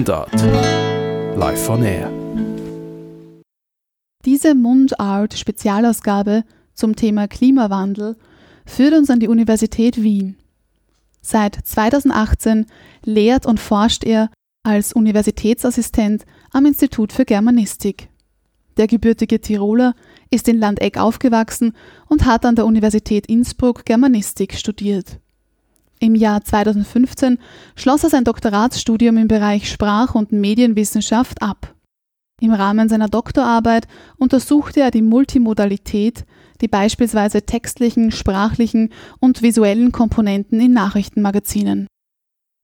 Mundart. Live on Air. Diese Mundart-Spezialausgabe zum Thema Klimawandel führt uns an die Universität Wien. Seit 2018 lehrt und forscht er als Universitätsassistent am Institut für Germanistik. Der gebürtige Tiroler ist in Landeck aufgewachsen und hat an der Universität Innsbruck Germanistik studiert. Im Jahr 2015 schloss er sein Doktoratsstudium im Bereich Sprach- und Medienwissenschaft ab. Im Rahmen seiner Doktorarbeit untersuchte er die Multimodalität, die beispielsweise textlichen, sprachlichen und visuellen Komponenten in Nachrichtenmagazinen.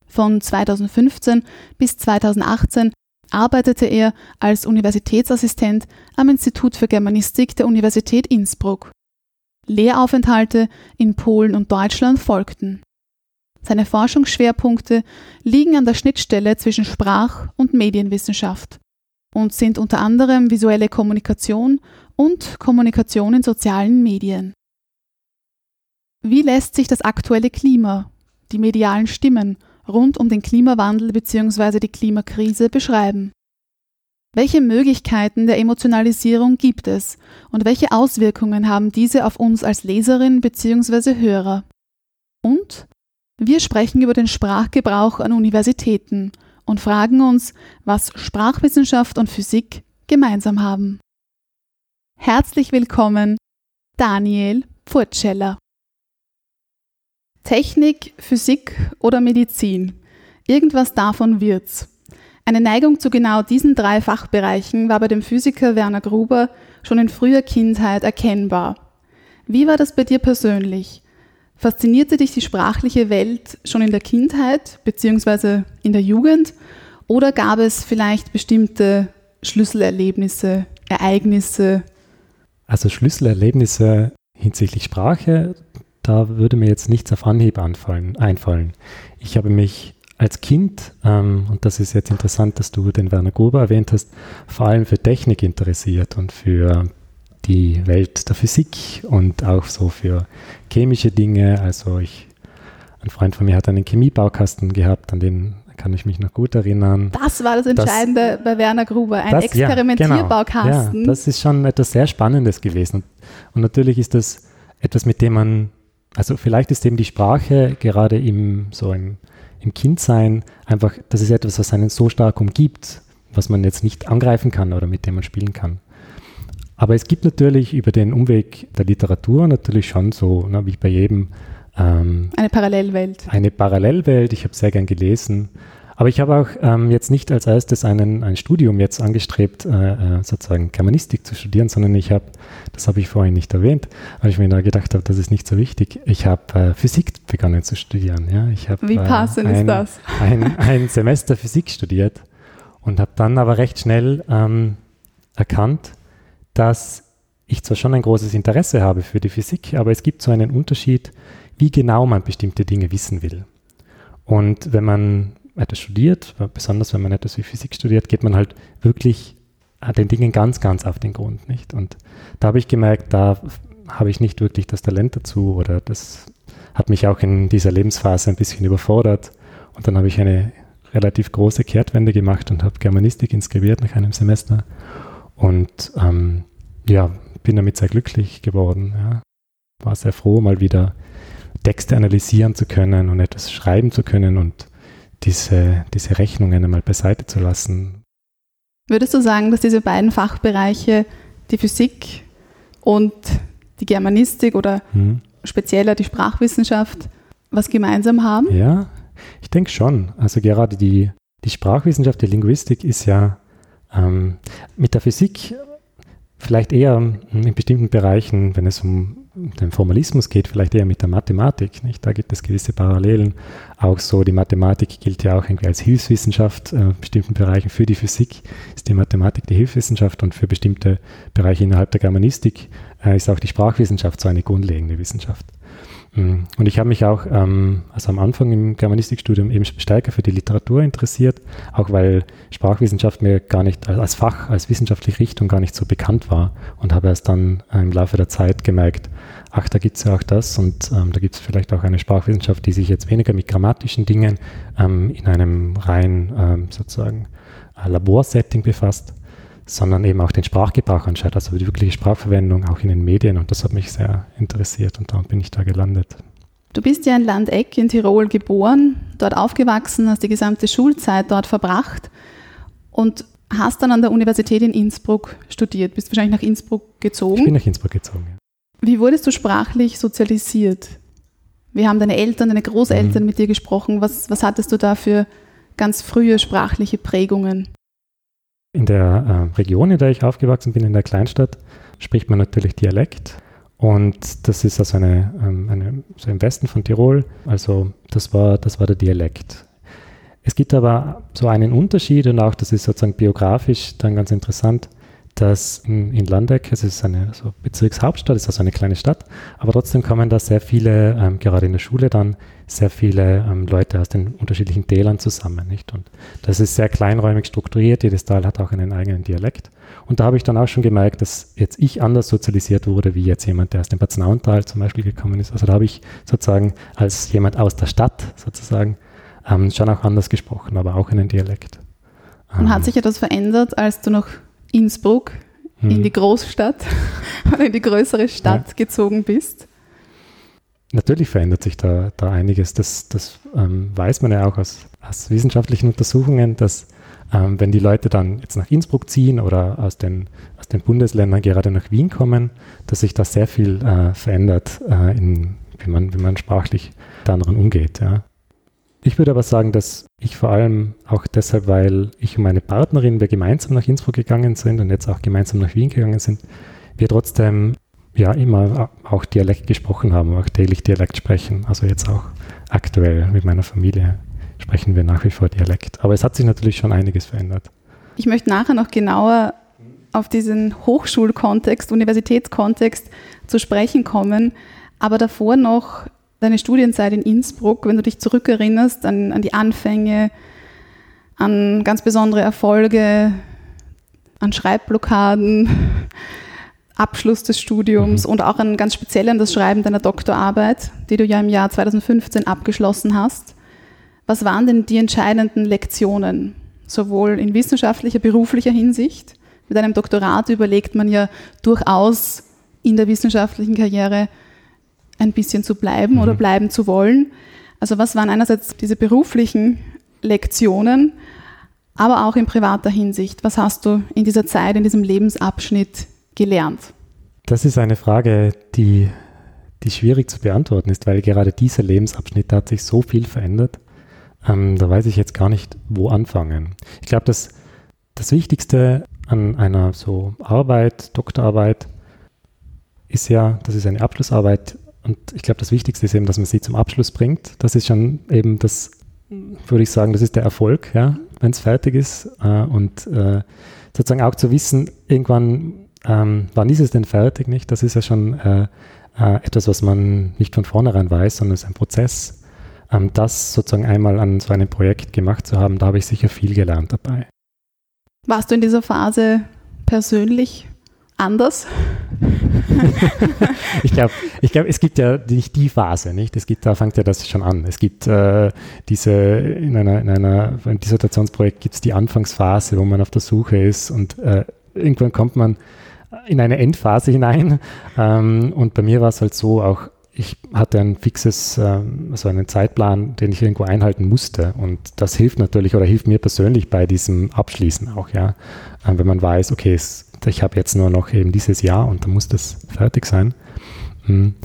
Von 2015 bis 2018 arbeitete er als Universitätsassistent am Institut für Germanistik der Universität Innsbruck. Lehraufenthalte in Polen und Deutschland folgten. Seine Forschungsschwerpunkte liegen an der Schnittstelle zwischen Sprach- und Medienwissenschaft und sind unter anderem visuelle Kommunikation und Kommunikation in sozialen Medien. Wie lässt sich das aktuelle Klima, die medialen Stimmen rund um den Klimawandel bzw. die Klimakrise beschreiben? Welche Möglichkeiten der Emotionalisierung gibt es und welche Auswirkungen haben diese auf uns als Leserin bzw. Hörer? Und wir sprechen über den Sprachgebrauch an Universitäten und fragen uns, was Sprachwissenschaft und Physik gemeinsam haben. Herzlich willkommen, Daniel Pfurtscheller. Technik, Physik oder Medizin. Irgendwas davon wird's. Eine Neigung zu genau diesen drei Fachbereichen war bei dem Physiker Werner Gruber schon in früher Kindheit erkennbar. Wie war das bei dir persönlich? Faszinierte dich die sprachliche Welt schon in der Kindheit bzw. in der Jugend oder gab es vielleicht bestimmte Schlüsselerlebnisse, Ereignisse? Also Schlüsselerlebnisse hinsichtlich Sprache, da würde mir jetzt nichts auf Anhieb anfallen, einfallen. Ich habe mich als Kind, ähm, und das ist jetzt interessant, dass du den Werner Gruber erwähnt hast, vor allem für Technik interessiert und für die Welt der Physik und auch so für chemische Dinge. Also ich, ein Freund von mir hat einen Chemiebaukasten gehabt, an den kann ich mich noch gut erinnern. Das war das Entscheidende das, bei Werner Gruber, ein das, Experimentierbaukasten. Ja, genau. ja, das ist schon etwas sehr Spannendes gewesen. Und, und natürlich ist das etwas, mit dem man, also vielleicht ist eben die Sprache gerade im, so im, im Kindsein einfach, das ist etwas, was einen so stark umgibt, was man jetzt nicht angreifen kann oder mit dem man spielen kann. Aber es gibt natürlich über den Umweg der Literatur natürlich schon so, ne, wie bei jedem. Ähm, eine Parallelwelt. Eine Parallelwelt. Ich habe sehr gern gelesen. Aber ich habe auch ähm, jetzt nicht als erstes einen, ein Studium jetzt angestrebt, äh, äh sozusagen Germanistik zu studieren, sondern ich habe, das habe ich vorhin nicht erwähnt, weil ich mir da gedacht habe, das ist nicht so wichtig. Ich habe äh, Physik begonnen zu studieren. Ja? Ich hab, Wie passend äh, ist das? Ein, ein Semester Physik studiert und habe dann aber recht schnell ähm, erkannt, dass ich zwar schon ein großes Interesse habe für die Physik, aber es gibt so einen Unterschied, wie genau man bestimmte Dinge wissen will. Und wenn man etwas studiert, besonders wenn man etwas wie Physik studiert, geht man halt wirklich den Dingen ganz, ganz auf den Grund, nicht? Und da habe ich gemerkt, da habe ich nicht wirklich das Talent dazu oder das hat mich auch in dieser Lebensphase ein bisschen überfordert. Und dann habe ich eine relativ große Kehrtwende gemacht und habe Germanistik inskribiert nach einem Semester und ähm, ja, bin damit sehr glücklich geworden. Ja. War sehr froh, mal wieder Texte analysieren zu können und etwas schreiben zu können und diese, diese Rechnungen einmal beiseite zu lassen. Würdest du sagen, dass diese beiden Fachbereiche, die Physik und die Germanistik oder hm. spezieller die Sprachwissenschaft, was gemeinsam haben? Ja, ich denke schon. Also gerade die, die Sprachwissenschaft, die Linguistik ist ja ähm, mit der Physik vielleicht eher in bestimmten Bereichen, wenn es um den Formalismus geht, vielleicht eher mit der Mathematik. Nicht? Da gibt es gewisse Parallelen. Auch so, die Mathematik gilt ja auch irgendwie als Hilfswissenschaft. Äh, in bestimmten Bereichen für die Physik ist die Mathematik die Hilfswissenschaft und für bestimmte Bereiche innerhalb der Germanistik äh, ist auch die Sprachwissenschaft so eine grundlegende Wissenschaft. Und ich habe mich auch, ähm, also am Anfang im Germanistikstudium eben stärker für die Literatur interessiert, auch weil Sprachwissenschaft mir gar nicht als Fach, als wissenschaftliche Richtung gar nicht so bekannt war. Und habe erst dann äh, im Laufe der Zeit gemerkt, ach, da gibt es ja auch das und ähm, da gibt es vielleicht auch eine Sprachwissenschaft, die sich jetzt weniger mit grammatischen Dingen ähm, in einem rein ähm, sozusagen äh, Laborsetting befasst, sondern eben auch den Sprachgebrauch anschaut, also die wirkliche Sprachverwendung auch in den Medien und das hat mich sehr interessiert und darum bin ich da gelandet. Du bist ja in Landeck in Tirol geboren, dort aufgewachsen, hast die gesamte Schulzeit dort verbracht und hast dann an der Universität in Innsbruck studiert, bist wahrscheinlich nach Innsbruck gezogen. Ich bin nach Innsbruck gezogen, ja. Wie wurdest du sprachlich sozialisiert? Wie haben deine Eltern, deine Großeltern mhm. mit dir gesprochen? Was, was hattest du da für ganz frühe sprachliche Prägungen? In der äh, Region, in der ich aufgewachsen bin, in der Kleinstadt, spricht man natürlich Dialekt. Und das ist also eine, ähm, eine so im Westen von Tirol. Also das war, das war der Dialekt. Es gibt aber so einen Unterschied und auch das ist sozusagen biografisch dann ganz interessant dass in, in Landeck, es ist eine so Bezirkshauptstadt, es ist also eine kleine Stadt, aber trotzdem kommen da sehr viele, ähm, gerade in der Schule dann, sehr viele ähm, Leute aus den unterschiedlichen Tälern zusammen, nicht? Und das ist sehr kleinräumig strukturiert, jedes Tal hat auch einen eigenen Dialekt. Und da habe ich dann auch schon gemerkt, dass jetzt ich anders sozialisiert wurde, wie jetzt jemand, der aus dem Batznauental zum Beispiel gekommen ist. Also da habe ich sozusagen als jemand aus der Stadt sozusagen ähm, schon auch anders gesprochen, aber auch einen Dialekt. Und hat ähm, sich etwas verändert, als du noch Innsbruck hm. in die Großstadt oder in die größere Stadt ja. gezogen bist? Natürlich verändert sich da, da einiges. Das, das ähm, weiß man ja auch aus, aus wissenschaftlichen Untersuchungen, dass ähm, wenn die Leute dann jetzt nach Innsbruck ziehen oder aus den, aus den Bundesländern gerade nach Wien kommen, dass sich da sehr viel äh, verändert, äh, in, wie, man, wie man sprachlich mit anderen umgeht. Ja. Ich würde aber sagen, dass ich vor allem auch deshalb, weil ich und meine Partnerin, wir gemeinsam nach Innsbruck gegangen sind und jetzt auch gemeinsam nach Wien gegangen sind, wir trotzdem ja immer auch Dialekt gesprochen haben, auch täglich Dialekt sprechen. Also jetzt auch aktuell mit meiner Familie sprechen wir nach wie vor Dialekt. Aber es hat sich natürlich schon einiges verändert. Ich möchte nachher noch genauer auf diesen Hochschulkontext, Universitätskontext zu sprechen kommen. Aber davor noch deine Studienzeit in Innsbruck, wenn du dich zurückerinnerst an, an die Anfänge, an ganz besondere Erfolge, an Schreibblockaden, Abschluss des Studiums mhm. und auch an ganz speziell an das Schreiben deiner Doktorarbeit, die du ja im Jahr 2015 abgeschlossen hast. Was waren denn die entscheidenden Lektionen, sowohl in wissenschaftlicher, beruflicher Hinsicht? Mit einem Doktorat überlegt man ja durchaus in der wissenschaftlichen Karriere, ein bisschen zu bleiben mhm. oder bleiben zu wollen. Also was waren einerseits diese beruflichen Lektionen, aber auch in privater Hinsicht? Was hast du in dieser Zeit, in diesem Lebensabschnitt gelernt? Das ist eine Frage, die, die schwierig zu beantworten ist, weil gerade dieser Lebensabschnitt hat sich so viel verändert. Ähm, da weiß ich jetzt gar nicht, wo anfangen. Ich glaube, dass das Wichtigste an einer so Arbeit, Doktorarbeit, ist ja, das ist eine Abschlussarbeit, und ich glaube, das Wichtigste ist eben, dass man sie zum Abschluss bringt. Das ist schon eben das, würde ich sagen, das ist der Erfolg, ja, wenn es fertig ist. Äh, und äh, sozusagen auch zu wissen, irgendwann, ähm, wann ist es denn fertig, nicht? Das ist ja schon äh, äh etwas, was man nicht von vornherein weiß, sondern es ist ein Prozess. Ähm, das sozusagen einmal an so einem Projekt gemacht zu haben, da habe ich sicher viel gelernt dabei. Warst du in dieser Phase persönlich anders? ich glaube, ich glaub, es gibt ja nicht die Phase, nicht? Es gibt, da fängt ja das schon an. Es gibt äh, diese, in einer, in einer ein Dissertationsprojekt gibt es die Anfangsphase, wo man auf der Suche ist und äh, irgendwann kommt man in eine Endphase hinein. Ähm, und bei mir war es halt so, auch ich hatte ein fixes, ähm, also einen Zeitplan, den ich irgendwo einhalten musste. Und das hilft natürlich oder hilft mir persönlich bei diesem Abschließen auch, ja. Ähm, wenn man weiß, okay, es ich habe jetzt nur noch eben dieses Jahr und dann muss das fertig sein. Mhm.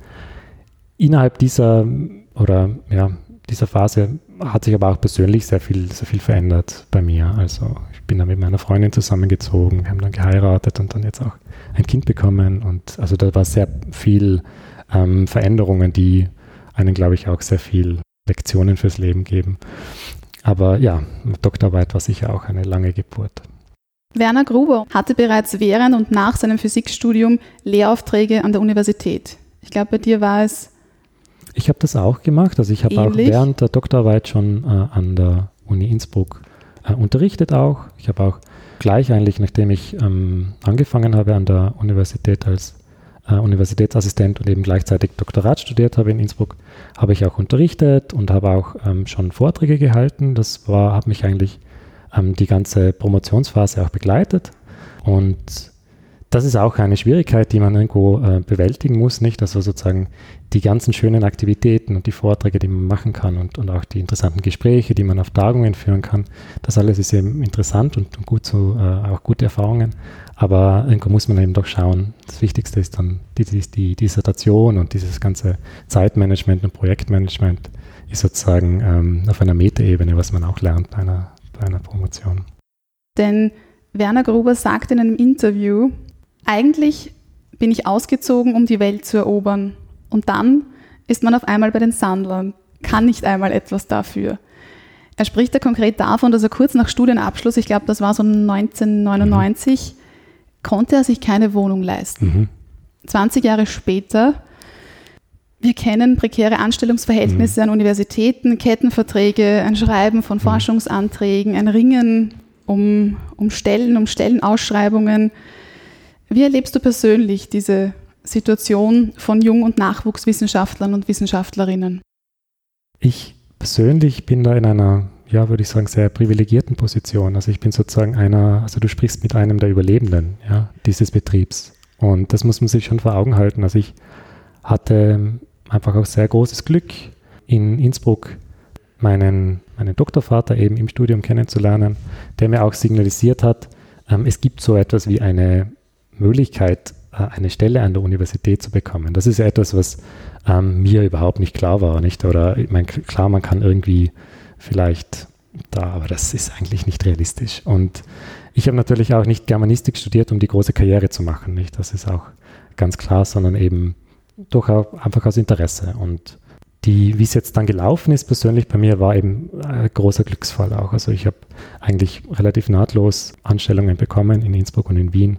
Innerhalb dieser oder ja, dieser Phase hat sich aber auch persönlich sehr viel, sehr viel verändert bei mir. Also ich bin dann mit meiner Freundin zusammengezogen, wir haben dann geheiratet und dann jetzt auch ein Kind bekommen. Und also da war sehr viel ähm, Veränderungen, die einen, glaube ich, auch sehr viel Lektionen fürs Leben geben. Aber ja, Doktorarbeit war sicher auch eine lange Geburt. Werner Gruber hatte bereits während und nach seinem Physikstudium Lehraufträge an der Universität. Ich glaube, bei dir war es Ich habe das auch gemacht. Also ich habe auch während der Doktorarbeit schon äh, an der Uni Innsbruck äh, unterrichtet auch. Ich habe auch gleich eigentlich, nachdem ich ähm, angefangen habe an der Universität als äh, Universitätsassistent und eben gleichzeitig Doktorat studiert habe in Innsbruck, habe ich auch unterrichtet und habe auch ähm, schon Vorträge gehalten. Das war, hat mich eigentlich ähm, die ganze Promotionsphase auch begleitet. Und das ist auch eine Schwierigkeit, die man irgendwo äh, bewältigen muss, nicht? Also sozusagen die ganzen schönen Aktivitäten und die Vorträge, die man machen kann und, und auch die interessanten Gespräche, die man auf Tagungen führen kann, das alles ist eben interessant und, gut so, äh, auch gute Erfahrungen. Aber irgendwo muss man eben doch schauen. Das Wichtigste ist dann die, die, die Dissertation und dieses ganze Zeitmanagement und Projektmanagement ist sozusagen ähm, auf einer Metaebene, was man auch lernt bei einer, einer Promotion. Denn Werner Gruber sagt in einem Interview, eigentlich bin ich ausgezogen, um die Welt zu erobern. Und dann ist man auf einmal bei den Sandlern, kann nicht einmal etwas dafür. Er spricht da konkret davon, dass er kurz nach Studienabschluss, ich glaube, das war so 1999, konnte er sich keine Wohnung leisten. Mhm. 20 Jahre später, wir kennen prekäre Anstellungsverhältnisse an Universitäten, Kettenverträge, ein Schreiben von Forschungsanträgen, ein Ringen um, um Stellen, um Stellenausschreibungen. Wie erlebst du persönlich diese Situation von Jung- und Nachwuchswissenschaftlern und Wissenschaftlerinnen? Ich persönlich bin da in einer, ja, würde ich sagen, sehr privilegierten Position. Also ich bin sozusagen einer, also du sprichst mit einem der Überlebenden ja, dieses Betriebs. Und das muss man sich schon vor Augen halten. Also ich hatte einfach auch sehr großes Glück, in Innsbruck meinen, meinen Doktorvater eben im Studium kennenzulernen, der mir auch signalisiert hat, ähm, es gibt so etwas wie eine Möglichkeit, äh, eine Stelle an der Universität zu bekommen. Das ist ja etwas, was ähm, mir überhaupt nicht klar war, nicht? Oder meine, klar, man kann irgendwie vielleicht da, aber das ist eigentlich nicht realistisch. Und ich habe natürlich auch nicht Germanistik studiert, um die große Karriere zu machen, nicht? Das ist auch ganz klar, sondern eben auch einfach aus Interesse. Und die, wie es jetzt dann gelaufen ist, persönlich bei mir, war eben ein großer Glücksfall auch. Also ich habe eigentlich relativ nahtlos Anstellungen bekommen in Innsbruck und in Wien.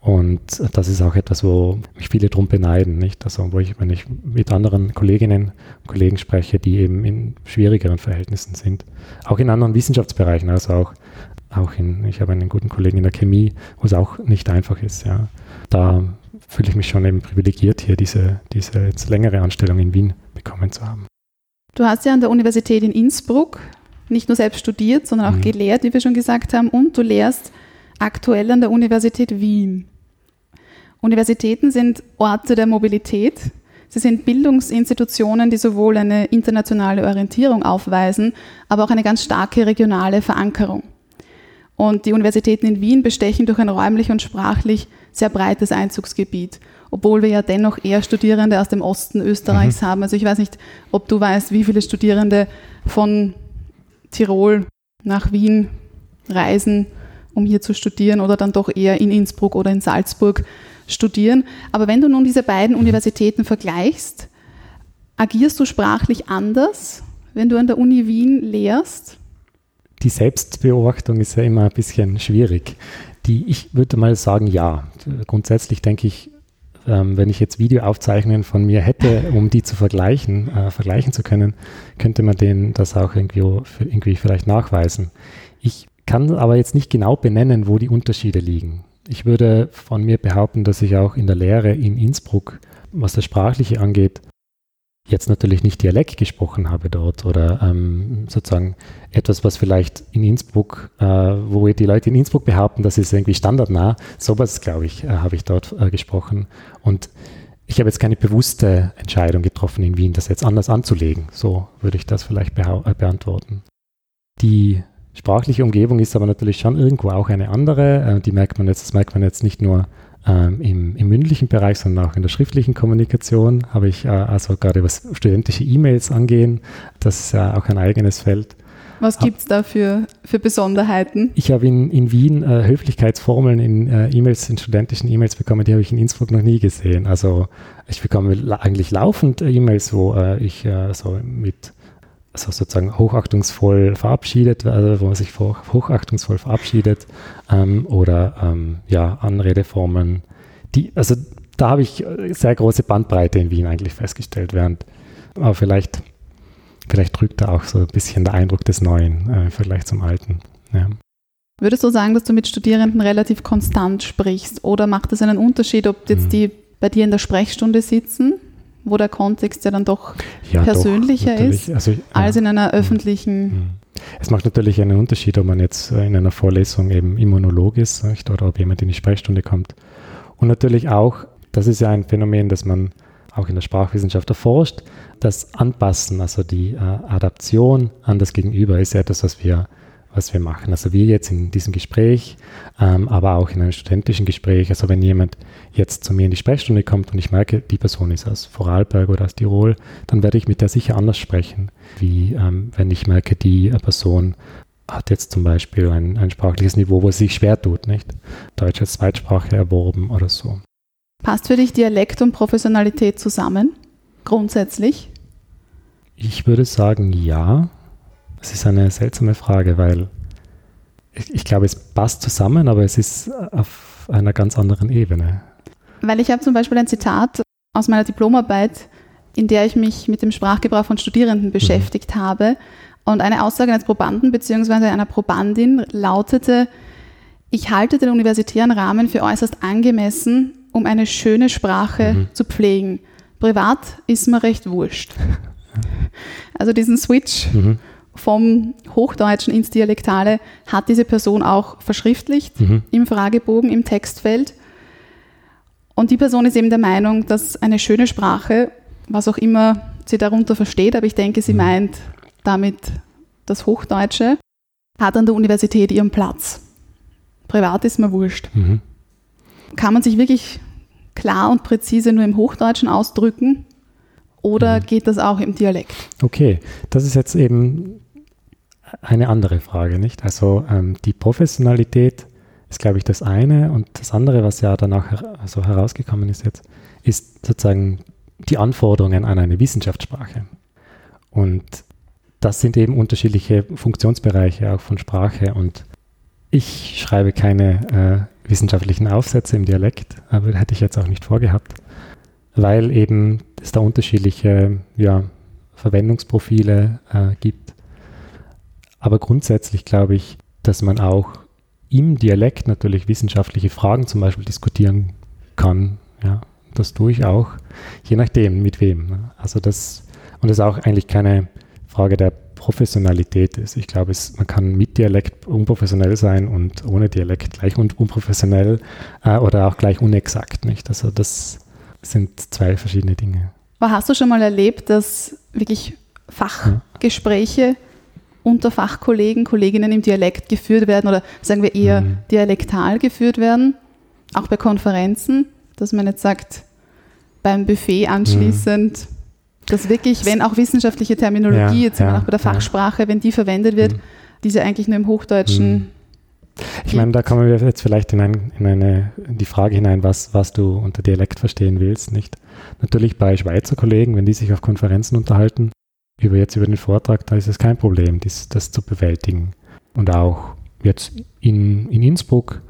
Und das ist auch etwas, wo mich viele drum beneiden, nicht? Also wo ich, wenn ich mit anderen Kolleginnen und Kollegen spreche, die eben in schwierigeren Verhältnissen sind, auch in anderen Wissenschaftsbereichen, also auch, auch in, ich habe einen guten Kollegen in der Chemie, wo es auch nicht einfach ist, ja. Da fühle ich mich schon eben privilegiert, hier diese, diese jetzt längere Anstellung in Wien bekommen zu haben. Du hast ja an der Universität in Innsbruck nicht nur selbst studiert, sondern auch Mhm. gelehrt, wie wir schon gesagt haben, und du lehrst aktuell an der Universität Wien. Universitäten sind Orte der Mobilität. Sie sind Bildungsinstitutionen, die sowohl eine internationale Orientierung aufweisen, aber auch eine ganz starke regionale Verankerung. Und die Universitäten in Wien bestechen durch ein räumlich und sprachlich sehr breites Einzugsgebiet, obwohl wir ja dennoch eher Studierende aus dem Osten Österreichs haben. Also ich weiß nicht, ob du weißt, wie viele Studierende von Tirol nach Wien reisen, um hier zu studieren oder dann doch eher in Innsbruck oder in Salzburg studieren. Aber wenn du nun diese beiden Universitäten vergleichst, agierst du sprachlich anders, wenn du an der Uni Wien lehrst? Die Selbstbeobachtung ist ja immer ein bisschen schwierig. Die, ich würde mal sagen, ja. Grundsätzlich denke ich, ähm, wenn ich jetzt Videoaufzeichnungen von mir hätte, um die zu vergleichen, äh, vergleichen zu können, könnte man denen das auch irgendwie, irgendwie vielleicht nachweisen. Ich kann aber jetzt nicht genau benennen, wo die Unterschiede liegen. Ich würde von mir behaupten, dass ich auch in der Lehre in Innsbruck, was das Sprachliche angeht, jetzt natürlich nicht Dialekt gesprochen habe dort oder ähm, sozusagen etwas, was vielleicht in Innsbruck, äh, wo die Leute in Innsbruck behaupten, das ist irgendwie standardnah, sowas, glaube ich, äh, habe ich dort äh, gesprochen. Und ich habe jetzt keine bewusste Entscheidung getroffen in Wien, das jetzt anders anzulegen. So würde ich das vielleicht äh, beantworten. Die sprachliche Umgebung ist aber natürlich schon irgendwo auch eine andere. Äh, die merkt man jetzt, das merkt man jetzt nicht nur ähm, im, im mündlichen Bereich, sondern auch in der schriftlichen Kommunikation. Habe ich äh, also gerade was studentische E-Mails angehen, das ist ja auch ein eigenes Feld. Was gibt es da für, für Besonderheiten? Ich habe in, in Wien äh, Höflichkeitsformeln in äh, E-Mails, in studentischen E-Mails bekommen, die habe ich in Innsbruck noch nie gesehen. Also ich bekomme la eigentlich laufend äh, E-Mails, wo äh, ich äh, so mit also sozusagen hochachtungsvoll verabschiedet, also wo man sich hochachtungsvoll verabschiedet ähm, oder ähm, ja, Anredeformen. Die, also da habe ich äh, sehr große Bandbreite in Wien eigentlich festgestellt, während Aber vielleicht, vielleicht trügt da auch so ein bisschen der Eindruck des Neuen äh, im Vergleich zum Alten. Ja. Würdest du sagen, dass du mit Studierenden relativ konstant sprichst oder macht es einen Unterschied, ob jetzt Mhm. die bei dir in der Sprechstunde sitzen, wo der Kontext ja dann doch Ja, doch, persönlicher natürlich. ist, Also, ja. als in einer öffentlichen. Mhm. Es macht natürlich einen Unterschied, ob man jetzt äh, in einer Vorlesung eben Immunolog ist nicht? oder ob jemand in die Sprechstunde kommt. Und natürlich auch, das ist ja ein Phänomen, das man auch in der Sprachwissenschaft erforscht, das Anpassen, also die äh, Adaption an das Gegenüber ist ja etwas, was wir, was wir machen. Also wir jetzt in diesem Gespräch, ähm, aber auch in einem studentischen Gespräch. Also wenn jemand jetzt zu mir in die Sprechstunde kommt und ich merke, die Person ist aus Vorarlberg oder aus Tirol, dann werde ich mit der sicher anders sprechen, wie ähm, wenn ich merke, die Person hat jetzt zum Beispiel ein, ein sprachliches Niveau, wo sie sich schwer tut, nicht? Deutsch als Zweitsprache erworben oder so. Passt für dich Dialekt und Professionalität zusammen? Grundsätzlich? Ich würde sagen, ja. Es ist eine seltsame Frage, weil ich, ich glaube, es passt zusammen, aber es ist auf einer ganz anderen Ebene. Weil ich habe zum Beispiel ein Zitat aus meiner Diplomarbeit, in der ich mich mit dem Sprachgebrauch von Studierenden beschäftigt habe. Und eine Aussage eines Probanden bzw. einer Probandin lautete, ich halte den universitären Rahmen für äußerst angemessen, um eine schöne Sprache Mhm. zu pflegen. Privat ist mir recht wurscht. Also diesen Switch Mhm. Vom Hochdeutschen ins Dialektale hat diese Person auch verschriftlicht Mhm. im Fragebogen, im Textfeld. Und die Person ist eben der Meinung, dass eine schöne Sprache, was auch immer sie darunter versteht, aber ich denke, sie Mhm. meint damit das Hochdeutsche, hat an der Universität ihren Platz. Privat ist mir wurscht. Mhm. Kann man sich wirklich klar und präzise nur im Hochdeutschen ausdrücken oder Mhm. geht das auch im Dialekt? Okay, das ist jetzt eben eine andere Frage, nicht? Also ähm, die Professionalität ist, glaube ich, das eine und das andere, was ja danach her also herausgekommen ist jetzt, ist sozusagen die Anforderungen an eine Wissenschaftssprache. Und das sind eben unterschiedliche Funktionsbereiche auch von Sprache und ich schreibe keine äh, wissenschaftlichen Aufsätze im Dialekt, aber hätte ich jetzt auch nicht vorgehabt, weil eben es da unterschiedliche ja, Verwendungsprofile äh, gibt. Aber grundsätzlich glaube ich, dass man auch im Dialekt natürlich wissenschaftliche Fragen zum Beispiel diskutieren kann. Ja, das tue ich auch, je nachdem, mit wem. ne. Also das, und das ist auch eigentlich keine Frage der Professionalität ist. Ich glaube, es, man kann mit Dialekt unprofessionell sein und ohne Dialekt gleich un unprofessionell äh, oder auch gleich unexakt, nicht? Also das sind zwei verschiedene Dinge. Aber hast du schon mal erlebt, dass wirklich Fachgespräche unter Fachkollegen, Kolleginnen im Dialekt geführt werden oder sagen wir eher Mhm. dialektal geführt werden? Auch bei Konferenzen, dass man jetzt sagt, beim Buffet anschließend, dass wirklich, wenn auch wissenschaftliche Terminologie, Ja, jetzt ja, auch bei der. Fachsprache, wenn die verwendet wird, Mhm. diese eigentlich nur im Hochdeutschen. Mhm. Ich meine, da kommen wir jetzt vielleicht in, ein, in eine, in die Frage hinein, was, was du unter Dialekt verstehen willst, nicht? Natürlich bei Schweizer Kollegen, wenn die sich auf Konferenzen unterhalten, über jetzt über den Vortrag, da ist es kein Problem, dies, das zu bewältigen. Und auch jetzt in, in Innsbruck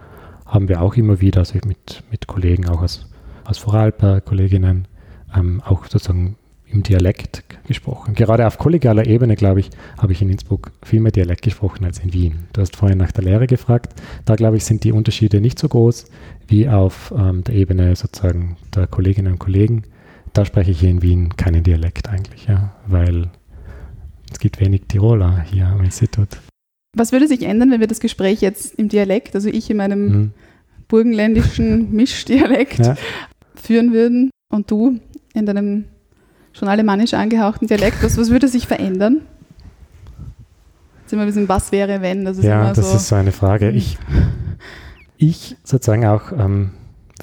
haben wir auch immer wieder, also mit, mit Kollegen auch aus, aus Vorarlberg, Kolleginnen, ähm, auch sozusagen im Dialekt gesprochen. Gerade auf kollegialer Ebene, glaube ich, habe ich in Innsbruck viel mehr Dialekt gesprochen als in Wien. Du hast vorhin nach der Lehre gefragt. Da, glaube ich, sind die Unterschiede nicht so groß wie auf ähm, der Ebene sozusagen der Kolleginnen und Kollegen. Da spreche ich hier in Wien keinen Dialekt eigentlich, ja, weil es gibt wenig Tiroler hier am Institut. Was würde sich ändern, wenn wir das Gespräch jetzt im Dialekt, also ich in meinem Mhm. burgenländischen Mischdialekt Ja. führen würden und du in deinem schon alemannisch angehauchten Dialekt, was, was würde sich verändern? Jetzt sind wir ein bisschen, was wäre, wenn? Das ist ja, immer das so. ist so eine Frage. Ich, ich sozusagen auch ähm,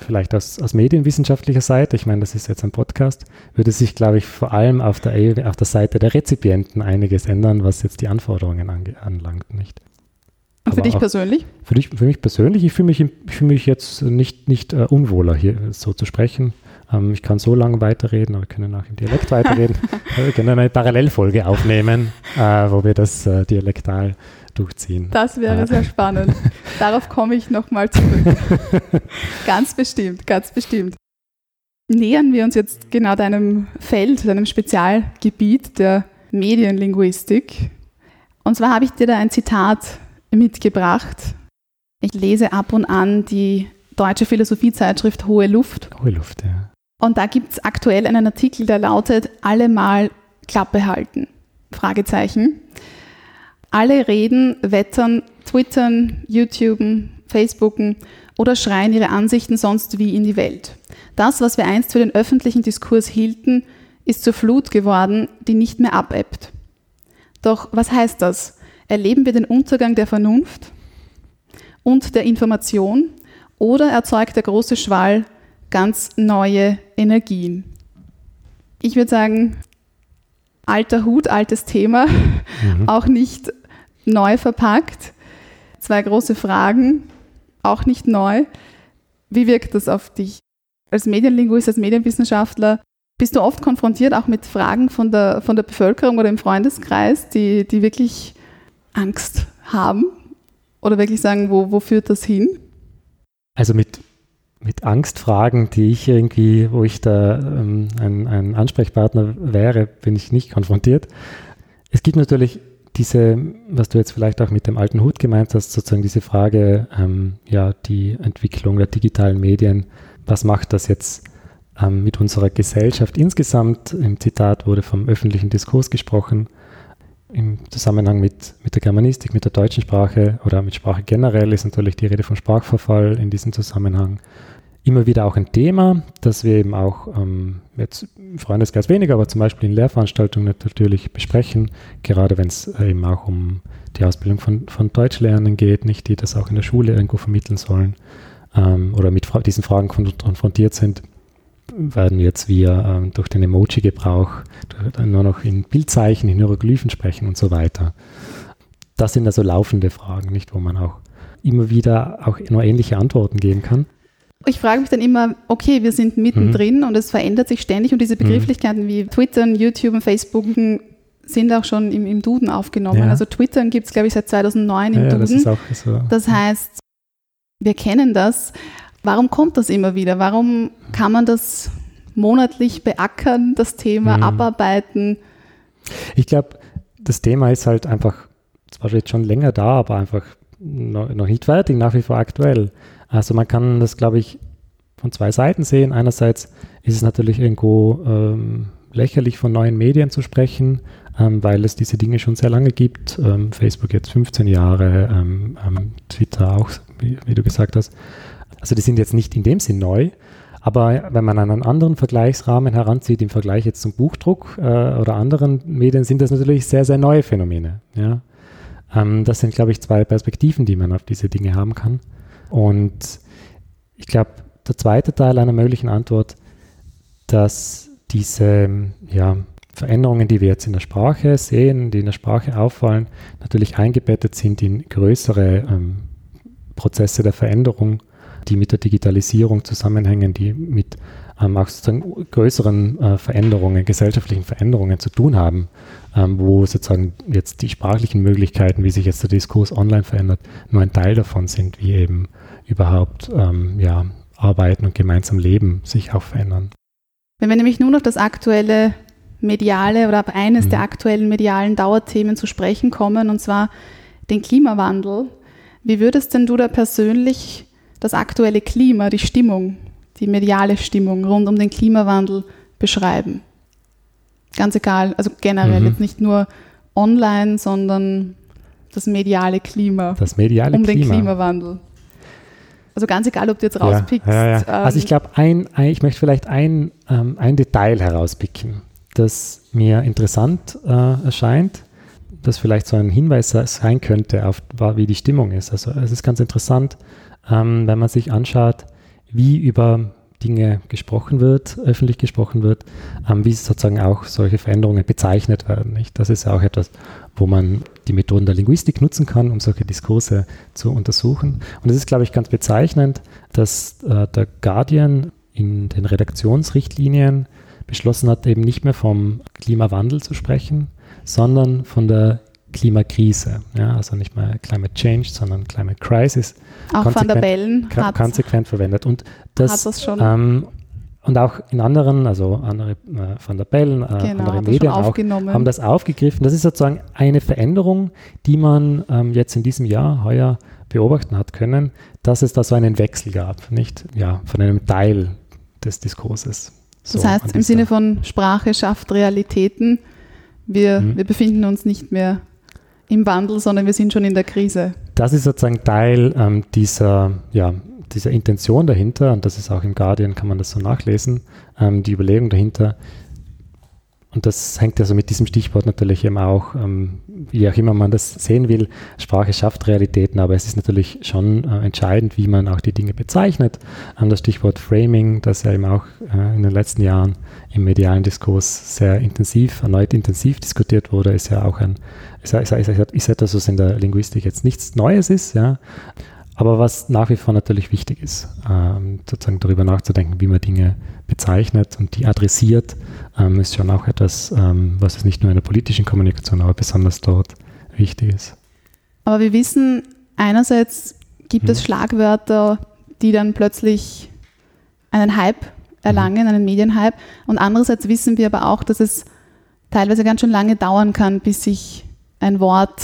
vielleicht aus, aus medienwissenschaftlicher Seite, ich meine, das ist jetzt ein Podcast, würde sich, glaube ich, vor allem auf der, auf der Seite der Rezipienten einiges ändern, was jetzt die Anforderungen anlangt, nicht? und für aber dich persönlich? Für, dich, für mich persönlich, ich fühle mich, ich fühle mich jetzt nicht, nicht äh, unwohler, hier so zu sprechen. Ähm, ich kann so lange weiterreden, aber wir können auch im Dialekt weiterreden. Äh, wir können eine Parallelfolge aufnehmen, äh, wo wir das äh, dialektal durchziehen. Das wäre sehr spannend. Darauf komme ich nochmal zurück. ganz bestimmt, ganz bestimmt. nähern wir uns jetzt genau deinem Feld, deinem Spezialgebiet der Medienlinguistik. Und zwar habe ich dir da ein Zitat mitgebracht. Ich lese ab und an die deutsche Philosophiezeitschrift Hohe Luft. Hohe Luft, ja. Und da gibt es aktuell einen Artikel, der lautet Alle mal Klappe halten. Fragezeichen. Alle reden, wettern, twittern, YouTuben, Facebooken oder schreien ihre Ansichten sonst wie in die Welt. Das, was wir einst für den öffentlichen Diskurs hielten, ist zur Flut geworden, die nicht mehr abebbt. Doch was heißt das? Erleben wir den Untergang der Vernunft und der Information oder erzeugt der große Schwall ganz neue Energien? Ich würde sagen, alter Hut, altes Thema, mhm. auch nicht neu verpackt. Zwei große Fragen, auch nicht neu. Wie wirkt das auf dich? Als Medienlinguist, als Medienwissenschaftler, bist du oft konfrontiert auch mit Fragen von der, von der Bevölkerung oder im Freundeskreis, die, die wirklich Angst haben oder wirklich sagen, wo, wo führt das hin? Also mit, mit Angstfragen, die ich irgendwie, wo ich da ähm, ein, ein Ansprechpartner wäre, bin ich nicht konfrontiert. Es gibt natürlich diese, was du jetzt vielleicht auch mit dem alten Hut gemeint hast, sozusagen diese Frage, ähm, ja, die Entwicklung der digitalen Medien, was macht das jetzt ähm, mit unserer Gesellschaft insgesamt? Im Zitat wurde vom öffentlichen Diskurs gesprochen, im Zusammenhang mit, mit der Germanistik, mit der deutschen Sprache oder mit Sprache generell ist natürlich die Rede von Sprachverfall in diesem Zusammenhang immer wieder auch ein Thema, das wir eben auch ähm, jetzt im Freundeskreis weniger, aber zum Beispiel in Lehrveranstaltungen natürlich besprechen, gerade wenn es äh, eben auch um die Ausbildung von, von Deutschlernenden geht, nicht die das auch in der Schule irgendwo vermitteln sollen ähm, oder mit diesen Fragen konfrontiert sind, werden jetzt wir ähm, durch den Emoji-Gebrauch nur noch in Bildzeichen, in Hieroglyphen sprechen und so weiter. Das sind also laufende Fragen, nicht, wo man auch immer wieder auch nur ähnliche Antworten geben kann. Ich frage mich dann immer, okay, wir sind mittendrin mhm. und es verändert sich ständig und diese mhm. Begrifflichkeiten mhm. wie Twitter, YouTube und Facebook sind auch schon im, im Duden aufgenommen. Ja. Also Twitter gibt es, glaube ich, seit 2009 im ja, Duden. Das, so. das heißt, wir kennen das. Warum kommt das immer wieder? Warum kann man das monatlich beackern, das Thema mhm. abarbeiten? Ich glaube, das Thema ist halt einfach, zwar jetzt schon länger da, aber einfach noch, noch nicht fertig, nach wie vor aktuell. Also man kann das, glaube ich, von zwei Seiten sehen. Einerseits ist es natürlich irgendwo ähm, lächerlich, von neuen Medien zu sprechen, ähm, weil es diese Dinge schon sehr lange gibt. Ähm, Facebook jetzt 15 Jahre, ähm, ähm, Twitter auch, wie, wie, du gesagt hast. Also die sind jetzt nicht in dem Sinn neu. Aber wenn man einen anderen Vergleichsrahmen heranzieht, im Vergleich jetzt zum Buchdruck äh, oder anderen Medien, sind das natürlich sehr, sehr neue Phänomene. Ja? Ähm, das sind, glaube ich, zwei Perspektiven, die man auf diese Dinge haben kann. Und ich glaube, der zweite Teil einer möglichen Antwort, dass diese ja, Veränderungen, die wir jetzt in der Sprache sehen, die in der Sprache auffallen, natürlich eingebettet sind in größere ähm, Prozesse der Veränderung, die mit der Digitalisierung zusammenhängen, die mit ähm, auch sozusagen größeren äh, Veränderungen, gesellschaftlichen Veränderungen zu tun haben, ähm, wo sozusagen jetzt die sprachlichen Möglichkeiten, wie sich jetzt der Diskurs online verändert, nur ein Teil davon sind, wie eben überhaupt ähm, ja, Arbeiten und gemeinsam Leben sich auch verändern. Wenn wir nämlich nur noch das aktuelle mediale oder ab eines mhm. der aktuellen medialen Dauerthemen zu sprechen kommen, und zwar den Klimawandel, wie würdest denn du da persönlich das aktuelle Klima, die Stimmung, die mediale Stimmung rund um den Klimawandel beschreiben? Ganz egal, also generell, mhm. jetzt nicht nur online, sondern das mediale Klima. Das mediale um Klima. den Klimawandel. Also ganz egal, ob du jetzt rauspickst. Ja, ja, ja. Ähm, also ich glaube, ein, ein, ich möchte vielleicht ein, ähm, ein Detail herauspicken, das mir interessant äh, erscheint, das vielleicht so ein Hinweis sein könnte auf, wie die Stimmung ist. Also es ist ganz interessant, ähm, wenn man sich anschaut, wie über Dinge gesprochen wird, öffentlich gesprochen wird, ähm, wie sozusagen auch solche Veränderungen bezeichnet werden. Nicht? Das ist ja auch etwas, wo man die Methoden der Linguistik nutzen kann, um solche Diskurse zu untersuchen. Und es ist, glaube ich, ganz bezeichnend, dass äh, der Guardian in den Redaktionsrichtlinien beschlossen hat, eben nicht mehr vom Klimawandel zu sprechen, sondern von der Klimakrise. Ja, also nicht mehr Climate Change, sondern Climate Crisis. Auch Van der Bellen hat konsequent verwendet. Und das, das schon. Ähm, und auch in anderen, also andere äh, Van der Bellen, äh, Genau, andere Medien auch, haben das aufgegriffen. Das ist sozusagen eine Veränderung, die man ähm, jetzt in diesem Jahr, heuer, beobachten hat können, dass es da so einen Wechsel gab, nicht? Ja, von einem Teil des Diskurses. So, Das heißt, im Sinne von Sprache schafft Realitäten, wir, Mhm. wir befinden uns nicht mehr im Wandel, sondern wir sind schon in der Krise. Das ist sozusagen Teil ähm, dieser, ja, dieser Intention dahinter, und das ist auch im Guardian, kann man das so nachlesen, ähm, die Überlegung dahinter. Und das hängt ja so mit diesem Stichwort natürlich eben auch, ähm, wie auch immer man das sehen will, Sprache schafft Realitäten, aber es ist natürlich schon äh, entscheidend, wie man auch die Dinge bezeichnet. Ähm, das Stichwort Framing, das ja eben auch äh, in den letzten Jahren im medialen Diskurs sehr intensiv, erneut intensiv diskutiert wurde, ist ja auch ein, ist, ist, ist, ist etwas, was in der Linguistik jetzt nichts Neues ist, ja. Aber was nach wie vor natürlich wichtig ist, ähm, sozusagen darüber nachzudenken, wie man Dinge bezeichnet und die adressiert, ähm, ist schon auch etwas, ähm, was es nicht nur in der politischen Kommunikation, aber besonders dort wichtig ist. Aber wir wissen, einerseits gibt es Mhm. Schlagwörter, die dann plötzlich einen Hype erlangen, Mhm. einen Medienhype. Und andererseits wissen wir aber auch, dass es teilweise ganz schön lange dauern kann, bis sich ein Wort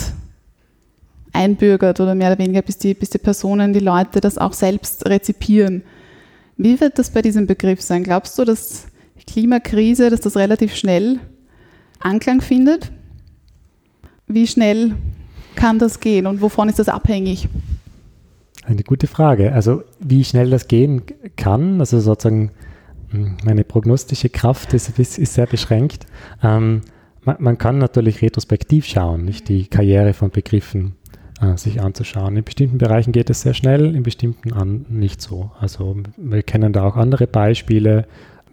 einbürgert oder mehr oder weniger, bis die, bis die Personen, die Leute das auch selbst rezipieren. Wie wird das bei diesem Begriff sein? Glaubst du, dass Klimakrise, dass das relativ schnell Anklang findet? Wie schnell kann das gehen und wovon ist das abhängig? Eine gute Frage. Also wie schnell das gehen kann, also sozusagen mh, meine prognostische Kraft ist, ist, ist sehr beschränkt. Ähm, man, man kann natürlich retrospektiv schauen, nicht die Karriere von Begriffen äh, sich anzuschauen. In bestimmten Bereichen geht es sehr schnell, in bestimmten an, nicht so. Also wir kennen da auch andere Beispiele,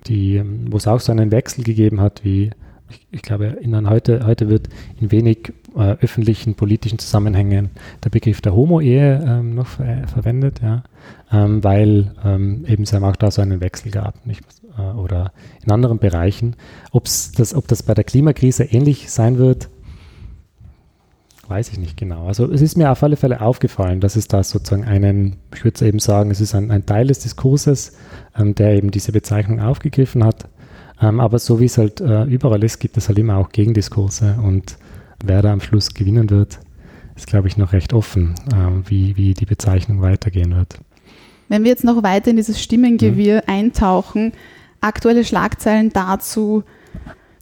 die, wo es auch so einen Wechsel gegeben hat, wie ich, ich glaube, in, heute, heute wird in wenig äh, öffentlichen politischen Zusammenhängen der Begriff der Homo-Ehe ähm, noch ver verwendet, ja, ähm, weil ähm, eben es auch da so einen Wechsel gab, nicht? Äh, oder in anderen Bereichen. Ob's das, ob das bei der Klimakrise ähnlich sein wird, weiß ich nicht genau. Also es ist mir auf alle Fälle aufgefallen, dass es da sozusagen einen, ich würde eben sagen, es ist ein, ein Teil des Diskurses, ähm, der eben diese Bezeichnung aufgegriffen hat. Ähm, aber so wie es halt äh, überall ist, gibt es halt immer auch Gegendiskurse und wer da am Schluss gewinnen wird, ist, glaube ich, noch recht offen, ähm, wie, wie die Bezeichnung weitergehen wird. Wenn wir jetzt noch weiter in dieses Stimmengewirr eintauchen, aktuelle Schlagzeilen dazu,